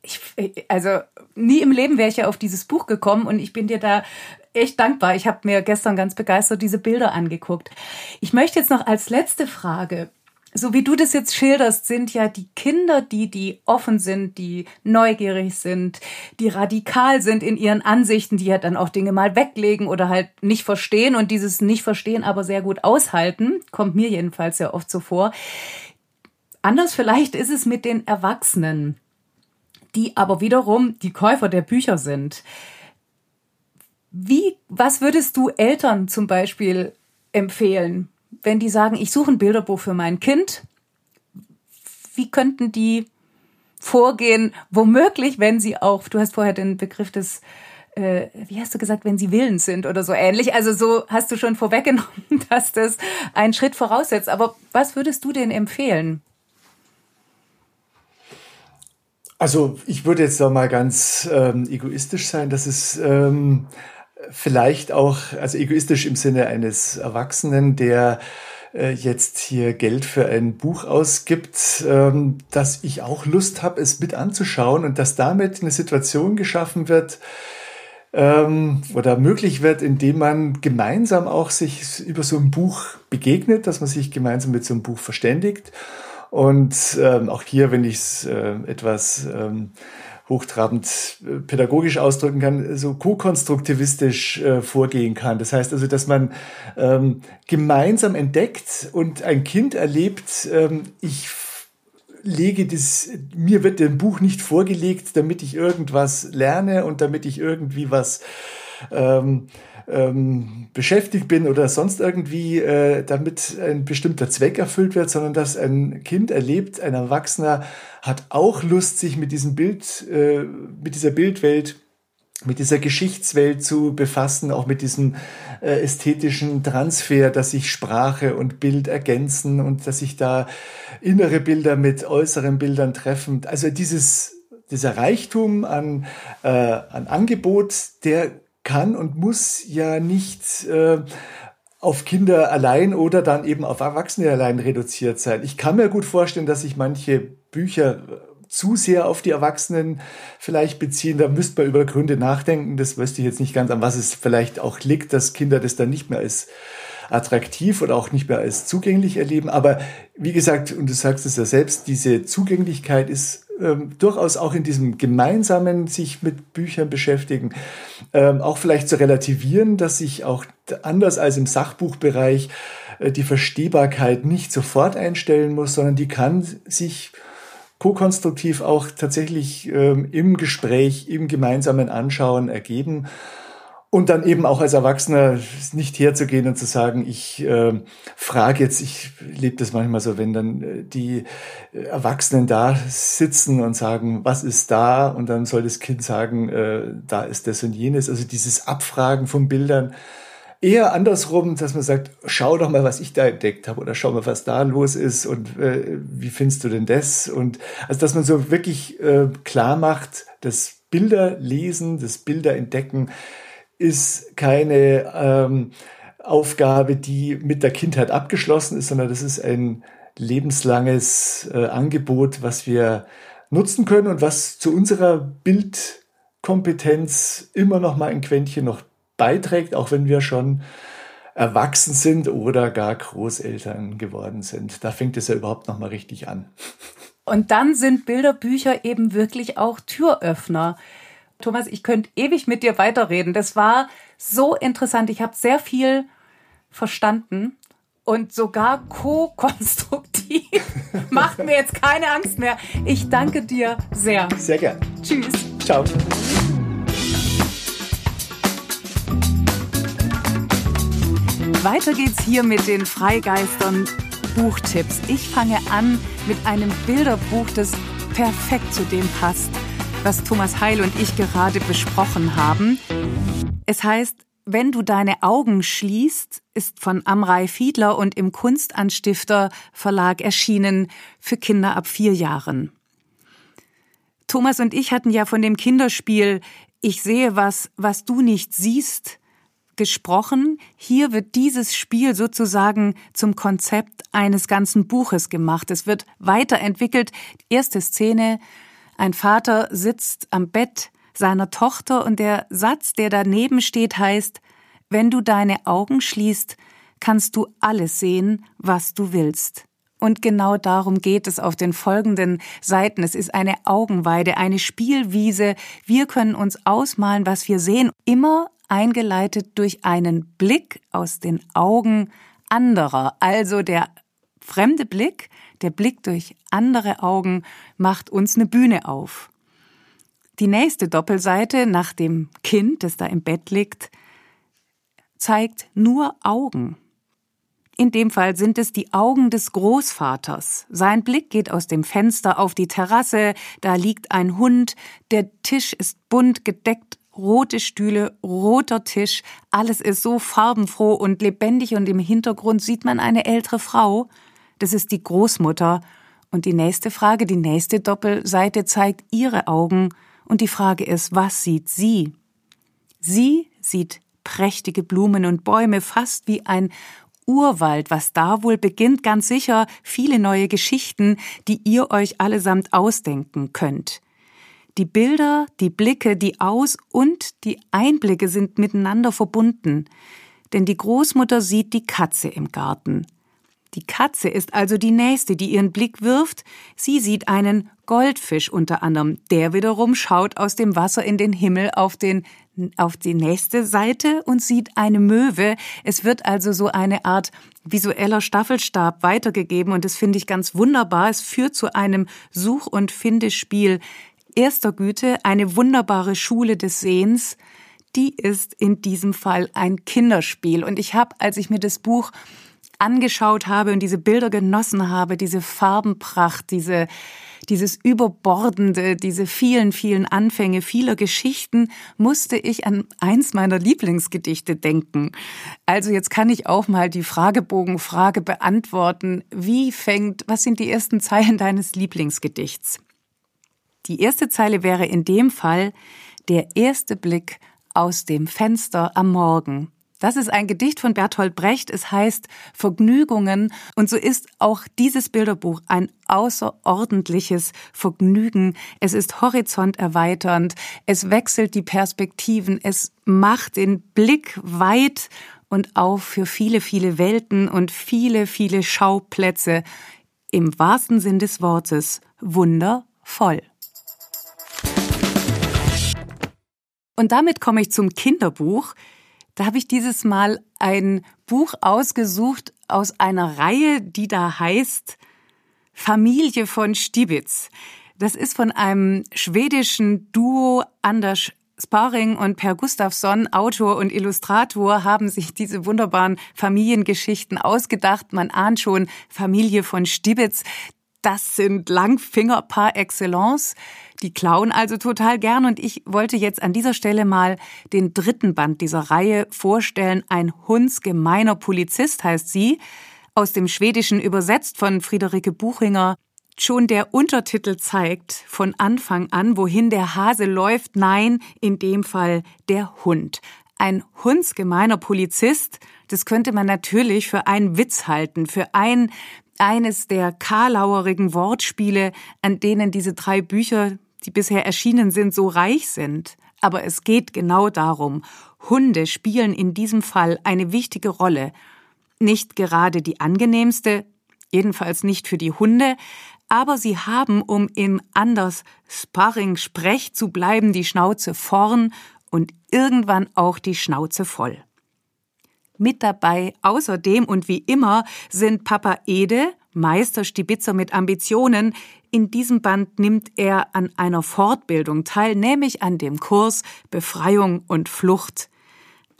Ich, also nie im Leben wäre ich ja auf dieses Buch gekommen und ich bin dir da echt dankbar. Ich habe mir gestern ganz begeistert diese Bilder angeguckt. Ich möchte jetzt noch als letzte Frage so wie du das jetzt schilderst, sind ja die Kinder, die, die offen sind, die neugierig sind, die radikal sind in ihren Ansichten, die ja dann auch Dinge mal weglegen oder halt nicht verstehen und dieses nicht verstehen aber sehr gut aushalten, kommt mir jedenfalls sehr oft so vor. Anders vielleicht ist es mit den Erwachsenen, die aber wiederum die Käufer der Bücher sind. Wie, was würdest du Eltern zum Beispiel empfehlen? Wenn die sagen, ich suche ein Bilderbuch für mein Kind, wie könnten die vorgehen, womöglich, wenn sie auch, du hast vorher den Begriff des, äh, wie hast du gesagt, wenn sie willens sind oder so ähnlich. Also so hast du schon vorweggenommen, dass das einen Schritt voraussetzt. Aber was würdest du denn empfehlen? Also ich würde jetzt da mal ganz ähm, egoistisch sein, dass es ähm, vielleicht auch, also egoistisch im Sinne eines Erwachsenen, der äh, jetzt hier Geld für ein Buch ausgibt, ähm, dass ich auch Lust habe, es mit anzuschauen und dass damit eine Situation geschaffen wird, ähm, oder möglich wird, indem man gemeinsam auch sich über so ein Buch begegnet, dass man sich gemeinsam mit so einem Buch verständigt. Und ähm, auch hier, wenn ich es äh, etwas hochtrabend äh, pädagogisch ausdrücken kann, so ko-konstruktivistisch äh, vorgehen kann. Das heißt also, dass man ähm, gemeinsam entdeckt und ein Kind erlebt, ähm, ich lege das, mir wird ein Buch nicht vorgelegt, damit ich irgendwas lerne und damit ich irgendwie was ähm, ähm, beschäftigt bin oder sonst irgendwie, äh, damit ein bestimmter Zweck erfüllt wird, sondern dass ein Kind erlebt, ein Erwachsener hat auch Lust, sich mit diesem Bild, äh, mit dieser Bildwelt mit dieser Geschichtswelt zu befassen, auch mit diesem äh, ästhetischen Transfer, dass sich Sprache und Bild ergänzen und dass sich da innere Bilder mit äußeren Bildern treffen. Also dieses, dieser Reichtum an, äh, an Angebot, der kann und muss ja nicht äh, auf Kinder allein oder dann eben auf Erwachsene allein reduziert sein. Ich kann mir gut vorstellen, dass sich manche Bücher zu sehr auf die Erwachsenen vielleicht beziehen. Da müsste man über Gründe nachdenken. Das wüsste ich jetzt nicht ganz, an was es vielleicht auch liegt, dass Kinder das dann nicht mehr als attraktiv oder auch nicht mehr als zugänglich erleben. Aber wie gesagt, und du sagst es ja selbst, diese Zugänglichkeit ist ähm, durchaus auch in diesem gemeinsamen sich mit Büchern beschäftigen, ähm, auch vielleicht zu relativieren, dass sich auch anders als im Sachbuchbereich äh, die Verstehbarkeit nicht sofort einstellen muss, sondern die kann sich ko-konstruktiv auch tatsächlich ähm, im Gespräch, im gemeinsamen Anschauen ergeben. Und dann eben auch als Erwachsener nicht herzugehen und zu sagen, ich äh, frage jetzt, ich lebe das manchmal so, wenn dann äh, die Erwachsenen da sitzen und sagen, was ist da? Und dann soll das Kind sagen, äh, da ist das und jenes. Also dieses Abfragen von Bildern, eher andersrum, dass man sagt, schau doch mal, was ich da entdeckt habe oder schau mal, was da los ist und äh, wie findest du denn das? Und also, dass man so wirklich äh, klar macht, das Bilder lesen, das Bilder entdecken ist keine ähm, Aufgabe, die mit der Kindheit abgeschlossen ist, sondern das ist ein lebenslanges äh, Angebot, was wir nutzen können und was zu unserer Bildkompetenz immer noch mal ein Quäntchen noch beiträgt, auch wenn wir schon erwachsen sind oder gar Großeltern geworden sind. Da fängt es ja überhaupt noch mal richtig an. Und dann sind Bilderbücher eben wirklich auch Türöffner. Thomas, ich könnte ewig mit dir weiterreden. Das war so interessant. Ich habe sehr viel verstanden und sogar co-konstruktiv. Macht mir jetzt keine Angst mehr. Ich danke dir sehr. Sehr gern. Tschüss. Ciao. Weiter geht's hier mit den Freigeistern Buchtipps. Ich fange an mit einem Bilderbuch, das perfekt zu dem passt, was Thomas Heil und ich gerade besprochen haben. Es heißt, wenn du deine Augen schließt, ist von Amrei Fiedler und im Kunstanstifter Verlag erschienen für Kinder ab vier Jahren. Thomas und ich hatten ja von dem Kinderspiel Ich sehe was, was du nicht siehst gesprochen. Hier wird dieses Spiel sozusagen zum Konzept eines ganzen Buches gemacht. Es wird weiterentwickelt. Erste Szene. Ein Vater sitzt am Bett seiner Tochter und der Satz, der daneben steht, heißt, wenn du deine Augen schließt, kannst du alles sehen, was du willst. Und genau darum geht es auf den folgenden Seiten. Es ist eine Augenweide, eine Spielwiese. Wir können uns ausmalen, was wir sehen, immer eingeleitet durch einen Blick aus den Augen anderer. Also der fremde Blick, der Blick durch andere Augen macht uns eine Bühne auf. Die nächste Doppelseite nach dem Kind, das da im Bett liegt, zeigt nur Augen. In dem Fall sind es die Augen des Großvaters. Sein Blick geht aus dem Fenster auf die Terrasse, da liegt ein Hund, der Tisch ist bunt gedeckt rote Stühle, roter Tisch, alles ist so farbenfroh und lebendig und im Hintergrund sieht man eine ältere Frau. Das ist die Großmutter. Und die nächste Frage, die nächste Doppelseite zeigt ihre Augen und die Frage ist, was sieht sie? Sie sieht prächtige Blumen und Bäume, fast wie ein Urwald, was da wohl beginnt, ganz sicher viele neue Geschichten, die ihr euch allesamt ausdenken könnt. Die Bilder, die Blicke, die Aus- und die Einblicke sind miteinander verbunden, denn die Großmutter sieht die Katze im Garten. Die Katze ist also die nächste, die ihren Blick wirft. Sie sieht einen Goldfisch unter anderem. Der wiederum schaut aus dem Wasser in den Himmel auf den auf die nächste Seite und sieht eine Möwe. Es wird also so eine Art visueller Staffelstab weitergegeben und das finde ich ganz wunderbar. Es führt zu einem Such- und Findespiel erster Güte, eine wunderbare Schule des Sehens. Die ist in diesem Fall ein Kinderspiel und ich habe, als ich mir das Buch angeschaut habe und diese Bilder genossen habe, diese Farbenpracht, diese, dieses Überbordende, diese vielen, vielen Anfänge vieler Geschichten, musste ich an eins meiner Lieblingsgedichte denken. Also jetzt kann ich auch mal die Fragebogenfrage beantworten. Wie fängt, was sind die ersten Zeilen deines Lieblingsgedichts? Die erste Zeile wäre in dem Fall der erste Blick aus dem Fenster am Morgen. Das ist ein Gedicht von Bertolt Brecht. Es heißt Vergnügungen. Und so ist auch dieses Bilderbuch ein außerordentliches Vergnügen. Es ist horizonterweiternd. Es wechselt die Perspektiven. Es macht den Blick weit und auf für viele, viele Welten und viele, viele Schauplätze. Im wahrsten Sinn des Wortes wundervoll. Und damit komme ich zum Kinderbuch. Da habe ich dieses Mal ein Buch ausgesucht aus einer Reihe, die da heißt Familie von Stibitz. Das ist von einem schwedischen Duo Anders Sparring und Per Gustafsson, Autor und Illustrator, haben sich diese wunderbaren Familiengeschichten ausgedacht. Man ahnt schon Familie von Stibitz. Das sind Langfinger par excellence. Die klauen also total gern und ich wollte jetzt an dieser Stelle mal den dritten Band dieser Reihe vorstellen. Ein hundsgemeiner Polizist heißt sie, aus dem Schwedischen übersetzt von Friederike Buchinger. Schon der Untertitel zeigt von Anfang an, wohin der Hase läuft. Nein, in dem Fall der Hund. Ein hundsgemeiner Polizist, das könnte man natürlich für einen Witz halten, für ein eines der karlauerigen Wortspiele, an denen diese drei Bücher die bisher erschienen sind, so reich sind. Aber es geht genau darum. Hunde spielen in diesem Fall eine wichtige Rolle. Nicht gerade die angenehmste, jedenfalls nicht für die Hunde, aber sie haben, um im anders Sparring-Sprech zu bleiben, die Schnauze vorn und irgendwann auch die Schnauze voll. Mit dabei außerdem und wie immer sind Papa Ede, Meisterstibitzer mit Ambitionen. In diesem Band nimmt er an einer Fortbildung teil, nämlich an dem Kurs Befreiung und Flucht.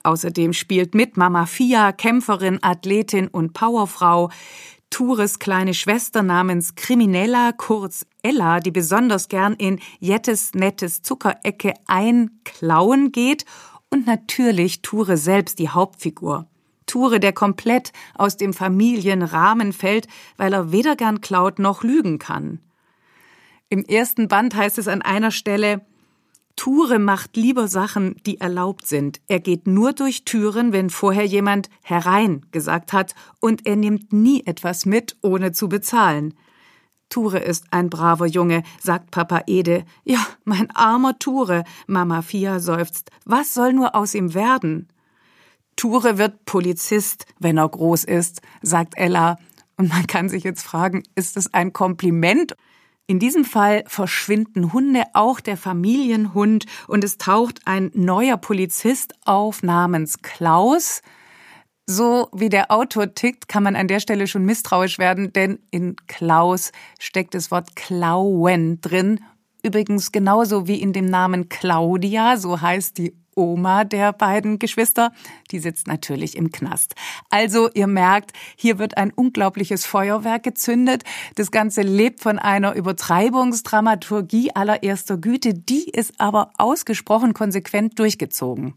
Außerdem spielt mit Mama Fia, Kämpferin, Athletin und Powerfrau, Tures kleine Schwester namens Kriminella, kurz Ella, die besonders gern in Jettes nettes Zuckerecke einklauen geht und natürlich Ture selbst die Hauptfigur. Ture, der komplett aus dem Familienrahmen fällt, weil er weder gern klaut noch lügen kann. Im ersten Band heißt es an einer Stelle, Ture macht lieber Sachen, die erlaubt sind. Er geht nur durch Türen, wenn vorher jemand herein gesagt hat, und er nimmt nie etwas mit, ohne zu bezahlen. Ture ist ein braver Junge, sagt Papa Ede. Ja, mein armer Ture, Mama Fia seufzt. Was soll nur aus ihm werden? Ture wird Polizist, wenn er groß ist, sagt Ella. Und man kann sich jetzt fragen, ist es ein Kompliment? In diesem Fall verschwinden Hunde, auch der Familienhund, und es taucht ein neuer Polizist auf namens Klaus. So wie der Autor tickt, kann man an der Stelle schon misstrauisch werden, denn in Klaus steckt das Wort klauen drin. Übrigens genauso wie in dem Namen Claudia, so heißt die Oma der beiden Geschwister, die sitzt natürlich im Knast. Also ihr merkt, hier wird ein unglaubliches Feuerwerk gezündet. Das Ganze lebt von einer Übertreibungsdramaturgie allererster Güte, die ist aber ausgesprochen konsequent durchgezogen.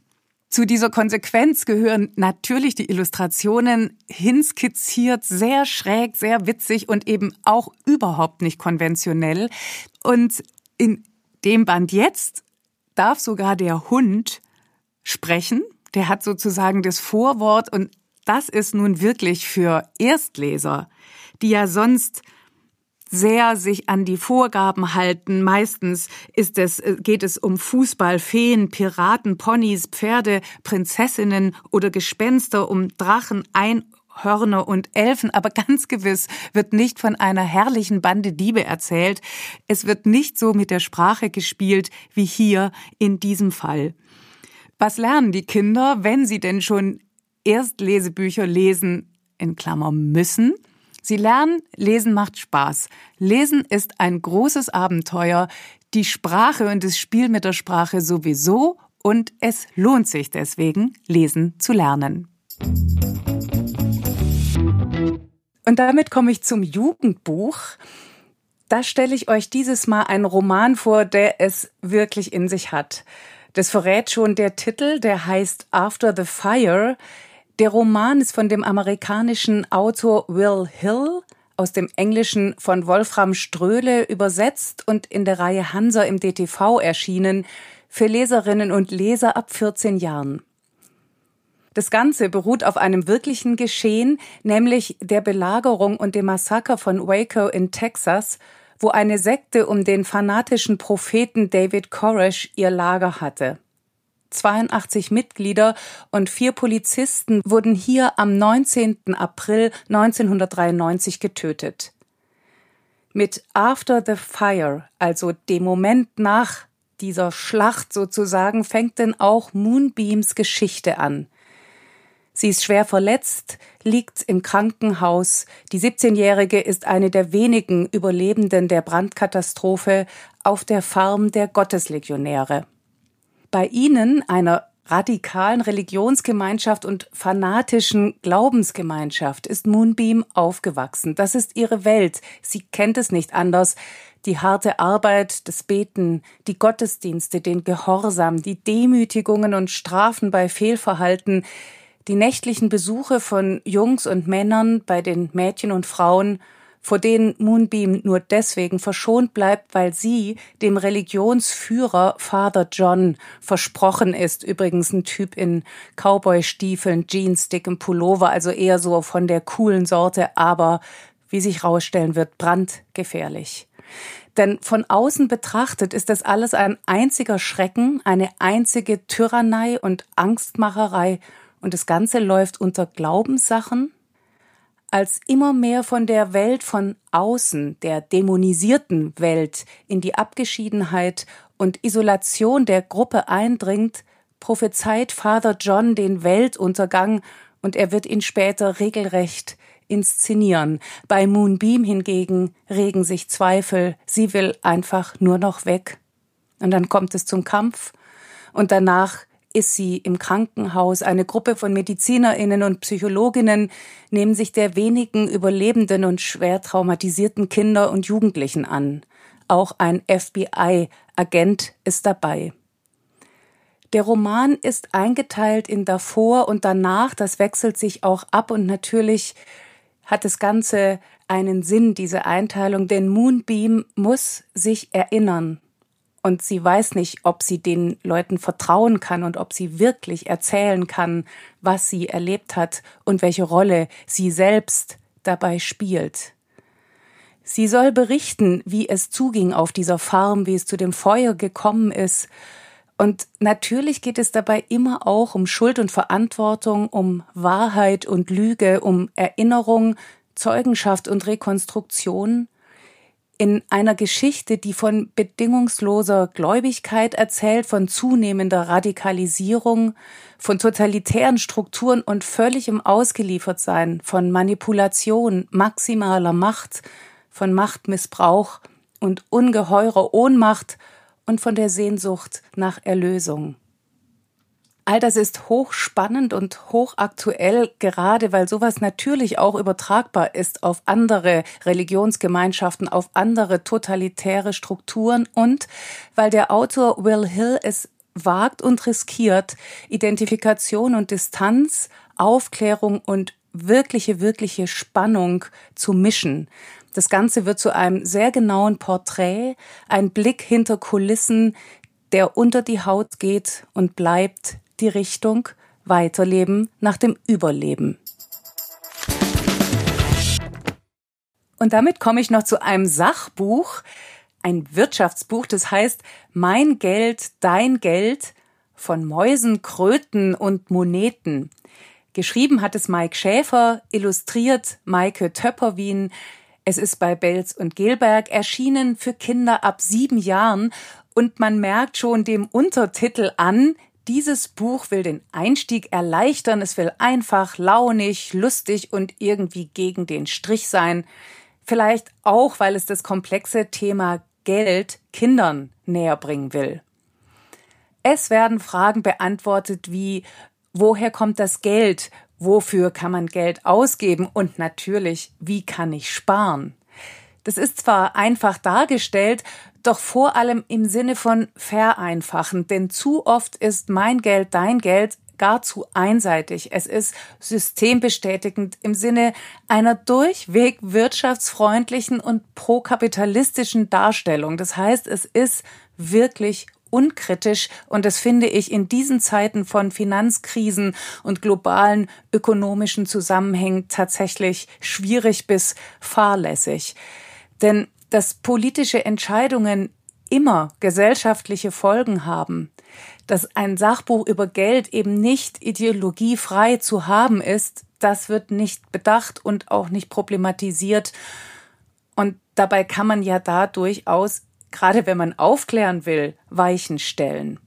Zu dieser Konsequenz gehören natürlich die Illustrationen, hinskizziert, sehr schräg, sehr witzig und eben auch überhaupt nicht konventionell. Und in dem Band jetzt darf sogar der Hund sprechen. der hat sozusagen das Vorwort und das ist nun wirklich für Erstleser, die ja sonst sehr sich an die Vorgaben halten. Meistens ist es, äh, geht es um Fußball, Feen, Piraten, Ponys, Pferde, Prinzessinnen oder Gespenster, um Drachen, Einhörner und Elfen, aber ganz gewiss wird nicht von einer herrlichen Bande Diebe erzählt. Es wird nicht so mit der Sprache gespielt wie hier in diesem Fall. Was lernen die Kinder, wenn sie denn schon Erstlesebücher lesen, in Klammer müssen? Sie lernen, Lesen macht Spaß. Lesen ist ein großes Abenteuer, die Sprache und das Spiel mit der Sprache sowieso und es lohnt sich deswegen, Lesen zu lernen. Und damit komme ich zum Jugendbuch. Da stelle ich euch dieses Mal einen Roman vor, der es wirklich in sich hat. Das verrät schon der Titel, der heißt After the Fire. Der Roman ist von dem amerikanischen Autor Will Hill aus dem Englischen von Wolfram Ströhle übersetzt und in der Reihe Hansa im DTV erschienen für Leserinnen und Leser ab 14 Jahren. Das Ganze beruht auf einem wirklichen Geschehen, nämlich der Belagerung und dem Massaker von Waco in Texas, wo eine Sekte um den fanatischen Propheten David Koresh ihr Lager hatte. 82 Mitglieder und vier Polizisten wurden hier am 19. April 1993 getötet. Mit After the Fire, also dem Moment nach dieser Schlacht sozusagen, fängt denn auch Moonbeams Geschichte an. Sie ist schwer verletzt, liegt im Krankenhaus. Die 17-Jährige ist eine der wenigen Überlebenden der Brandkatastrophe auf der Farm der Gotteslegionäre. Bei Ihnen, einer radikalen Religionsgemeinschaft und fanatischen Glaubensgemeinschaft, ist Moonbeam aufgewachsen. Das ist ihre Welt. Sie kennt es nicht anders. Die harte Arbeit, das Beten, die Gottesdienste, den Gehorsam, die Demütigungen und Strafen bei Fehlverhalten, die nächtlichen Besuche von Jungs und Männern bei den Mädchen und Frauen vor denen Moonbeam nur deswegen verschont bleibt, weil sie dem Religionsführer Father John versprochen ist. Übrigens ein Typ in Cowboy-Stiefeln, Jeans, dickem Pullover, also eher so von der coolen Sorte, aber wie sich rausstellen wird, brandgefährlich. Denn von außen betrachtet ist das alles ein einziger Schrecken, eine einzige Tyrannei und Angstmacherei und das Ganze läuft unter Glaubenssachen, als immer mehr von der Welt von außen, der dämonisierten Welt, in die Abgeschiedenheit und Isolation der Gruppe eindringt, prophezeit Father John den Weltuntergang und er wird ihn später regelrecht inszenieren. Bei Moonbeam hingegen regen sich Zweifel, sie will einfach nur noch weg. Und dann kommt es zum Kampf und danach ist sie im Krankenhaus. Eine Gruppe von Medizinerinnen und Psychologinnen nehmen sich der wenigen überlebenden und schwer traumatisierten Kinder und Jugendlichen an. Auch ein FBI-Agent ist dabei. Der Roman ist eingeteilt in davor und danach, das wechselt sich auch ab und natürlich hat das Ganze einen Sinn, diese Einteilung, denn Moonbeam muss sich erinnern und sie weiß nicht, ob sie den Leuten vertrauen kann und ob sie wirklich erzählen kann, was sie erlebt hat und welche Rolle sie selbst dabei spielt. Sie soll berichten, wie es zuging auf dieser Farm, wie es zu dem Feuer gekommen ist. Und natürlich geht es dabei immer auch um Schuld und Verantwortung, um Wahrheit und Lüge, um Erinnerung, Zeugenschaft und Rekonstruktion in einer Geschichte, die von bedingungsloser Gläubigkeit erzählt, von zunehmender Radikalisierung, von totalitären Strukturen und völligem Ausgeliefertsein, von Manipulation, maximaler Macht, von Machtmissbrauch und ungeheurer Ohnmacht und von der Sehnsucht nach Erlösung. All das ist hochspannend und hochaktuell, gerade weil sowas natürlich auch übertragbar ist auf andere Religionsgemeinschaften, auf andere totalitäre Strukturen und weil der Autor Will Hill es wagt und riskiert, Identifikation und Distanz, Aufklärung und wirkliche, wirkliche Spannung zu mischen. Das Ganze wird zu einem sehr genauen Porträt, ein Blick hinter Kulissen, der unter die Haut geht und bleibt die Richtung, Weiterleben nach dem Überleben. Und damit komme ich noch zu einem Sachbuch, ein Wirtschaftsbuch, das heißt Mein Geld, dein Geld von Mäusen, Kröten und Moneten. Geschrieben hat es Mike Schäfer, illustriert Maike Töpperwien. Es ist bei Belz und Gelberg erschienen für Kinder ab sieben Jahren und man merkt schon dem Untertitel an, dieses Buch will den Einstieg erleichtern, es will einfach, launig, lustig und irgendwie gegen den Strich sein. Vielleicht auch, weil es das komplexe Thema Geld Kindern näher bringen will. Es werden Fragen beantwortet wie woher kommt das Geld? Wofür kann man Geld ausgeben? Und natürlich, wie kann ich sparen? Das ist zwar einfach dargestellt, doch vor allem im Sinne von vereinfachen, denn zu oft ist mein Geld dein Geld gar zu einseitig. Es ist systembestätigend im Sinne einer durchweg wirtschaftsfreundlichen und prokapitalistischen Darstellung. Das heißt, es ist wirklich unkritisch und das finde ich in diesen Zeiten von Finanzkrisen und globalen ökonomischen Zusammenhängen tatsächlich schwierig bis fahrlässig. Denn dass politische Entscheidungen immer gesellschaftliche Folgen haben, dass ein Sachbuch über Geld eben nicht ideologiefrei zu haben ist, das wird nicht bedacht und auch nicht problematisiert. Und dabei kann man ja da durchaus, gerade wenn man aufklären will, Weichen stellen.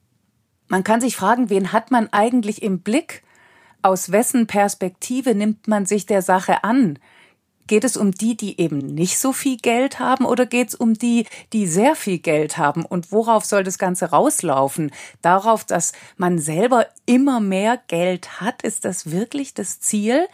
Man kann sich fragen, wen hat man eigentlich im Blick? Aus wessen Perspektive nimmt man sich der Sache an? Geht es um die, die eben nicht so viel Geld haben oder geht es um die, die sehr viel Geld haben? Und worauf soll das Ganze rauslaufen? Darauf, dass man selber immer mehr Geld hat? Ist das wirklich das Ziel?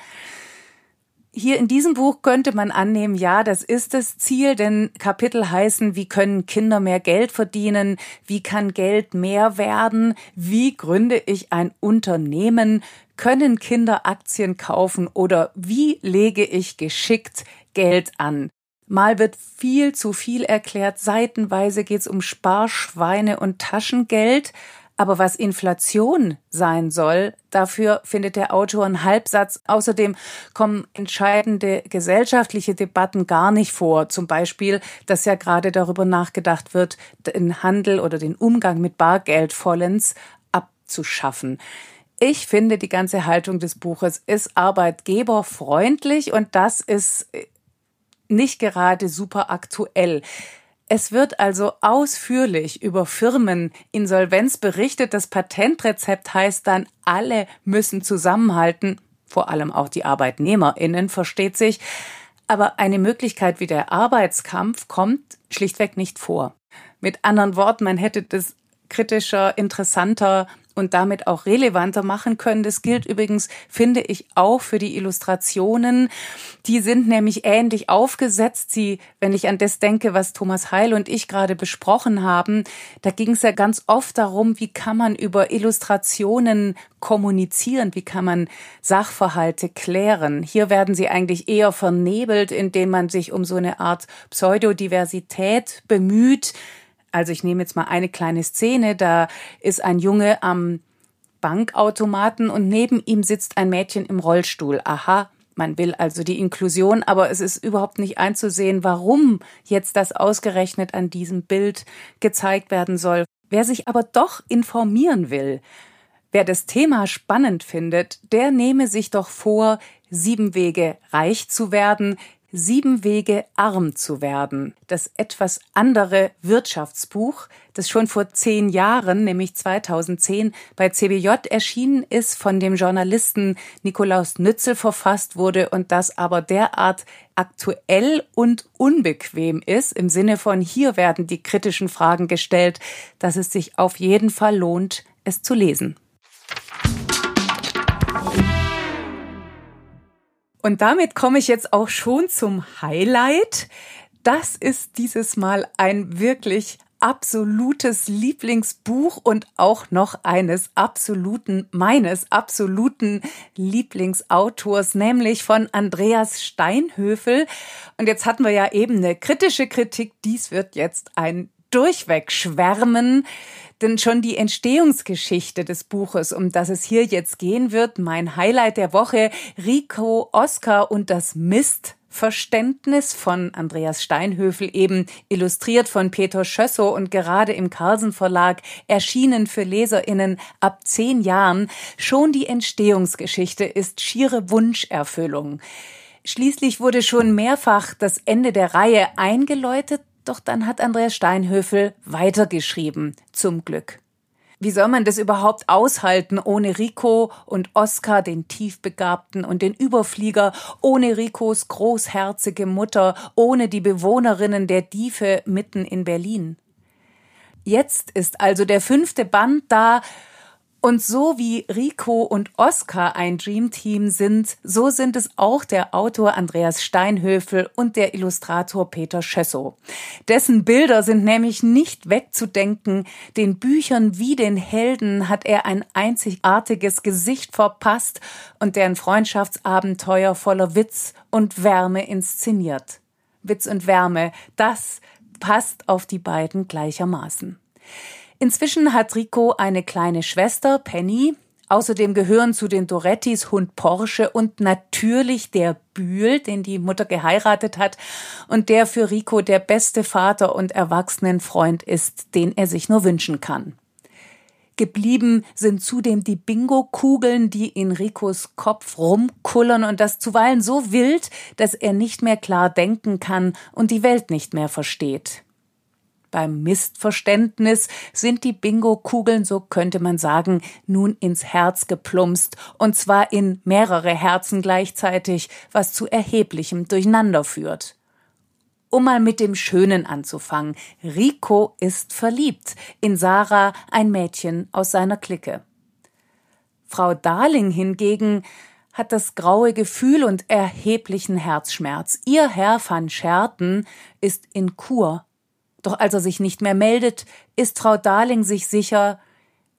Hier in diesem Buch könnte man annehmen, ja, das ist das Ziel, denn Kapitel heißen, wie können Kinder mehr Geld verdienen, wie kann Geld mehr werden, wie gründe ich ein Unternehmen, können Kinder Aktien kaufen oder wie lege ich geschickt Geld an? Mal wird viel zu viel erklärt, seitenweise geht's um Sparschweine und Taschengeld, aber was Inflation sein soll, dafür findet der Autor einen Halbsatz. Außerdem kommen entscheidende gesellschaftliche Debatten gar nicht vor. Zum Beispiel, dass ja gerade darüber nachgedacht wird, den Handel oder den Umgang mit Bargeld vollends abzuschaffen. Ich finde, die ganze Haltung des Buches ist arbeitgeberfreundlich und das ist äh, nicht gerade super aktuell. Es wird also ausführlich über Firmeninsolvenz berichtet. Das Patentrezept heißt dann, alle müssen zusammenhalten, vor allem auch die Arbeitnehmerinnen, versteht sich. Aber eine Möglichkeit wie der Arbeitskampf kommt schlichtweg nicht vor. Mit anderen Worten, man hätte das kritischer, interessanter und damit auch relevanter machen können. Das gilt übrigens, finde ich, auch für die Illustrationen. Die sind nämlich ähnlich aufgesetzt. Sie, wenn ich an das denke, was Thomas Heil und ich gerade besprochen haben, da ging es ja ganz oft darum, wie kann man über Illustrationen kommunizieren, wie kann man Sachverhalte klären. Hier werden sie eigentlich eher vernebelt, indem man sich um so eine Art Pseudodiversität bemüht also ich nehme jetzt mal eine kleine Szene, da ist ein Junge am Bankautomaten und neben ihm sitzt ein Mädchen im Rollstuhl. Aha, man will also die Inklusion, aber es ist überhaupt nicht einzusehen, warum jetzt das ausgerechnet an diesem Bild gezeigt werden soll. Wer sich aber doch informieren will, wer das Thema spannend findet, der nehme sich doch vor, sieben Wege reich zu werden, Sieben Wege arm zu werden. Das etwas andere Wirtschaftsbuch, das schon vor zehn Jahren, nämlich 2010, bei CBJ erschienen ist, von dem Journalisten Nikolaus Nützel verfasst wurde und das aber derart aktuell und unbequem ist, im Sinne von hier werden die kritischen Fragen gestellt, dass es sich auf jeden Fall lohnt, es zu lesen. Und damit komme ich jetzt auch schon zum Highlight. Das ist dieses Mal ein wirklich absolutes Lieblingsbuch und auch noch eines absoluten, meines absoluten Lieblingsautors, nämlich von Andreas Steinhöfel. Und jetzt hatten wir ja eben eine kritische Kritik. Dies wird jetzt ein durchweg schwärmen. Denn schon die Entstehungsgeschichte des Buches, um das es hier jetzt gehen wird, mein Highlight der Woche, Rico, Oscar und das Mist Verständnis von Andreas Steinhöfel, eben illustriert von Peter Schössow und gerade im Carlsen Verlag erschienen für LeserInnen ab zehn Jahren. Schon die Entstehungsgeschichte ist schiere Wunscherfüllung. Schließlich wurde schon mehrfach das Ende der Reihe eingeläutet, doch dann hat Andreas Steinhöfel weitergeschrieben, zum Glück. Wie soll man das überhaupt aushalten ohne Rico und Oskar, den Tiefbegabten und den Überflieger, ohne Ricos großherzige Mutter, ohne die Bewohnerinnen der Diefe mitten in Berlin? Jetzt ist also der fünfte Band da, und so wie Rico und Oscar ein Dreamteam sind, so sind es auch der Autor Andreas Steinhöfel und der Illustrator Peter Schössow. Dessen Bilder sind nämlich nicht wegzudenken. Den Büchern wie den Helden hat er ein einzigartiges Gesicht verpasst und deren Freundschaftsabenteuer voller Witz und Wärme inszeniert. Witz und Wärme, das passt auf die beiden gleichermaßen. Inzwischen hat Rico eine kleine Schwester, Penny. Außerdem gehören zu den Dorettis Hund Porsche und natürlich der Bühl, den die Mutter geheiratet hat und der für Rico der beste Vater und Erwachsenenfreund ist, den er sich nur wünschen kann. Geblieben sind zudem die Bingo-Kugeln, die in Ricos Kopf rumkullern und das zuweilen so wild, dass er nicht mehr klar denken kann und die Welt nicht mehr versteht. Beim Missverständnis sind die Bingo-Kugeln, so könnte man sagen, nun ins Herz geplumpst, und zwar in mehrere Herzen gleichzeitig, was zu erheblichem Durcheinander führt. Um mal mit dem Schönen anzufangen. Rico ist verliebt in Sarah, ein Mädchen aus seiner Clique. Frau Darling hingegen hat das graue Gefühl und erheblichen Herzschmerz. Ihr Herr van Scherten ist in Kur doch als er sich nicht mehr meldet, ist Frau Darling sich sicher,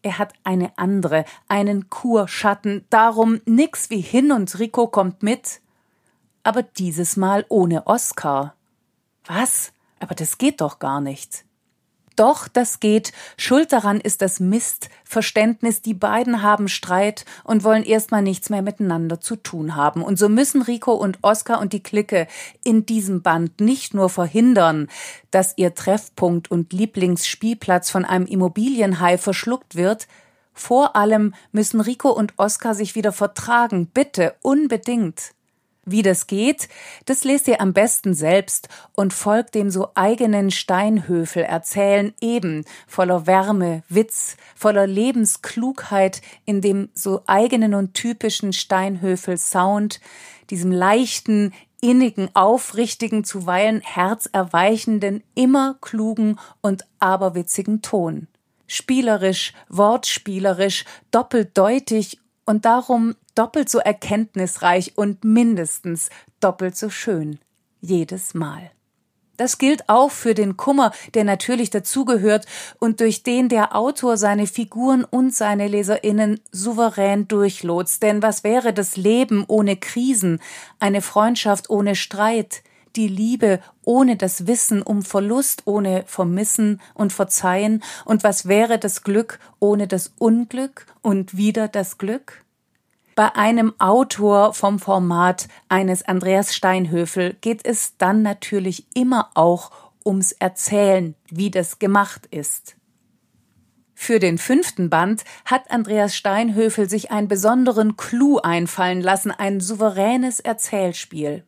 er hat eine andere, einen Kurschatten, darum nix wie hin und Rico kommt mit. Aber dieses Mal ohne Oskar. Was? Aber das geht doch gar nicht. Doch, das geht. Schuld daran ist das Mistverständnis. Die beiden haben Streit und wollen erstmal nichts mehr miteinander zu tun haben. Und so müssen Rico und Oskar und die Clique in diesem Band nicht nur verhindern, dass ihr Treffpunkt und Lieblingsspielplatz von einem Immobilienhai verschluckt wird, vor allem müssen Rico und Oskar sich wieder vertragen. Bitte, unbedingt. Wie das geht, das lest ihr am besten selbst und folgt dem so eigenen Steinhöfel erzählen eben voller Wärme, Witz, voller Lebensklugheit in dem so eigenen und typischen Steinhöfel Sound, diesem leichten, innigen, aufrichtigen, zuweilen herzerweichenden, immer klugen und aberwitzigen Ton. Spielerisch, wortspielerisch, doppeldeutig und darum doppelt so erkenntnisreich und mindestens doppelt so schön. Jedes Mal. Das gilt auch für den Kummer, der natürlich dazugehört und durch den der Autor seine Figuren und seine Leserinnen souverän durchlotst. Denn was wäre das Leben ohne Krisen, eine Freundschaft ohne Streit, die Liebe ohne das Wissen um Verlust, ohne Vermissen und Verzeihen? Und was wäre das Glück ohne das Unglück und wieder das Glück? Bei einem Autor vom Format eines Andreas Steinhöfel geht es dann natürlich immer auch ums Erzählen, wie das gemacht ist. Für den fünften Band hat Andreas Steinhöfel sich einen besonderen Clou einfallen lassen, ein souveränes Erzählspiel.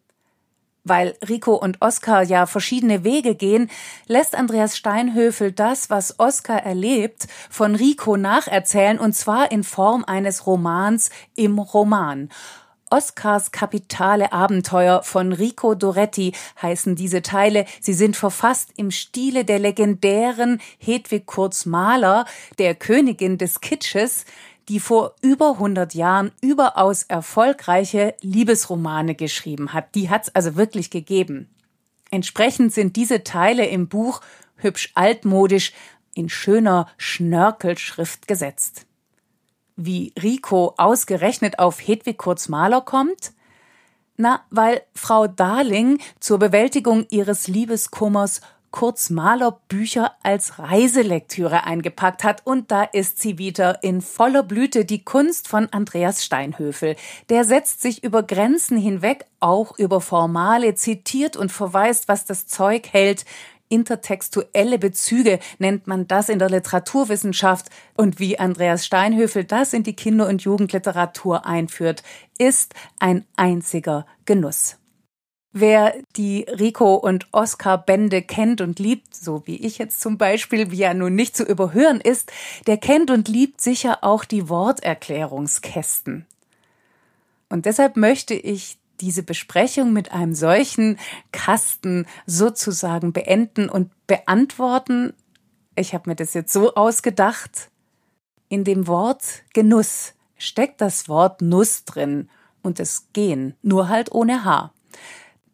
Weil Rico und Oskar ja verschiedene Wege gehen, lässt Andreas Steinhöfel das, was Oskar erlebt, von Rico nacherzählen und zwar in Form eines Romans im Roman. Oskars kapitale Abenteuer von Rico Doretti heißen diese Teile. Sie sind verfasst im Stile der legendären Hedwig Kurz Mahler, der Königin des Kitsches, die vor über 100 Jahren überaus erfolgreiche Liebesromane geschrieben hat. Die hat's also wirklich gegeben. Entsprechend sind diese Teile im Buch hübsch altmodisch in schöner Schnörkelschrift gesetzt. Wie Rico ausgerechnet auf Hedwig Kurz Maler kommt? Na, weil Frau Darling zur Bewältigung ihres Liebeskummers Kurz Maler Bücher als Reiselektüre eingepackt hat. Und da ist sie wieder in voller Blüte, die Kunst von Andreas Steinhöfel. Der setzt sich über Grenzen hinweg, auch über Formale, zitiert und verweist, was das Zeug hält. Intertextuelle Bezüge nennt man das in der Literaturwissenschaft. Und wie Andreas Steinhöfel das in die Kinder- und Jugendliteratur einführt, ist ein einziger Genuss. Wer die Rico und Oscar Bände kennt und liebt, so wie ich jetzt zum Beispiel, wie er nun nicht zu überhören ist, der kennt und liebt sicher auch die Worterklärungskästen. Und deshalb möchte ich diese Besprechung mit einem solchen Kasten sozusagen beenden und beantworten. Ich habe mir das jetzt so ausgedacht. In dem Wort Genuss steckt das Wort Nuss drin und das Gehen, nur halt ohne H.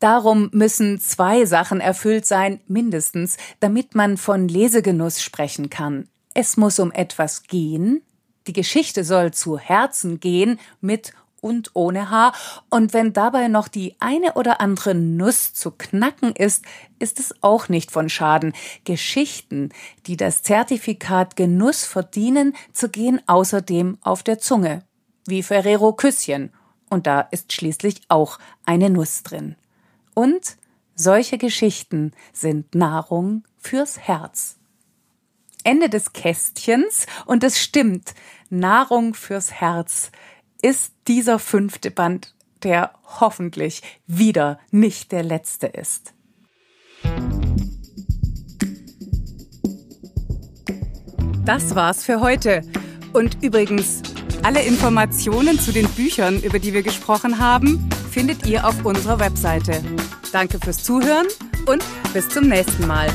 Darum müssen zwei Sachen erfüllt sein, mindestens, damit man von Lesegenuss sprechen kann. Es muss um etwas gehen, die Geschichte soll zu Herzen gehen, mit und ohne Haar, und wenn dabei noch die eine oder andere Nuss zu knacken ist, ist es auch nicht von Schaden. Geschichten, die das Zertifikat Genuss verdienen, zergehen außerdem auf der Zunge, wie Ferrero Küsschen, und da ist schließlich auch eine Nuss drin. Und solche Geschichten sind Nahrung fürs Herz. Ende des Kästchens, und es stimmt, Nahrung fürs Herz ist dieser fünfte Band, der hoffentlich wieder nicht der letzte ist. Das war's für heute. Und übrigens, alle Informationen zu den Büchern, über die wir gesprochen haben, findet ihr auf unserer Webseite. Danke fürs Zuhören und bis zum nächsten Mal.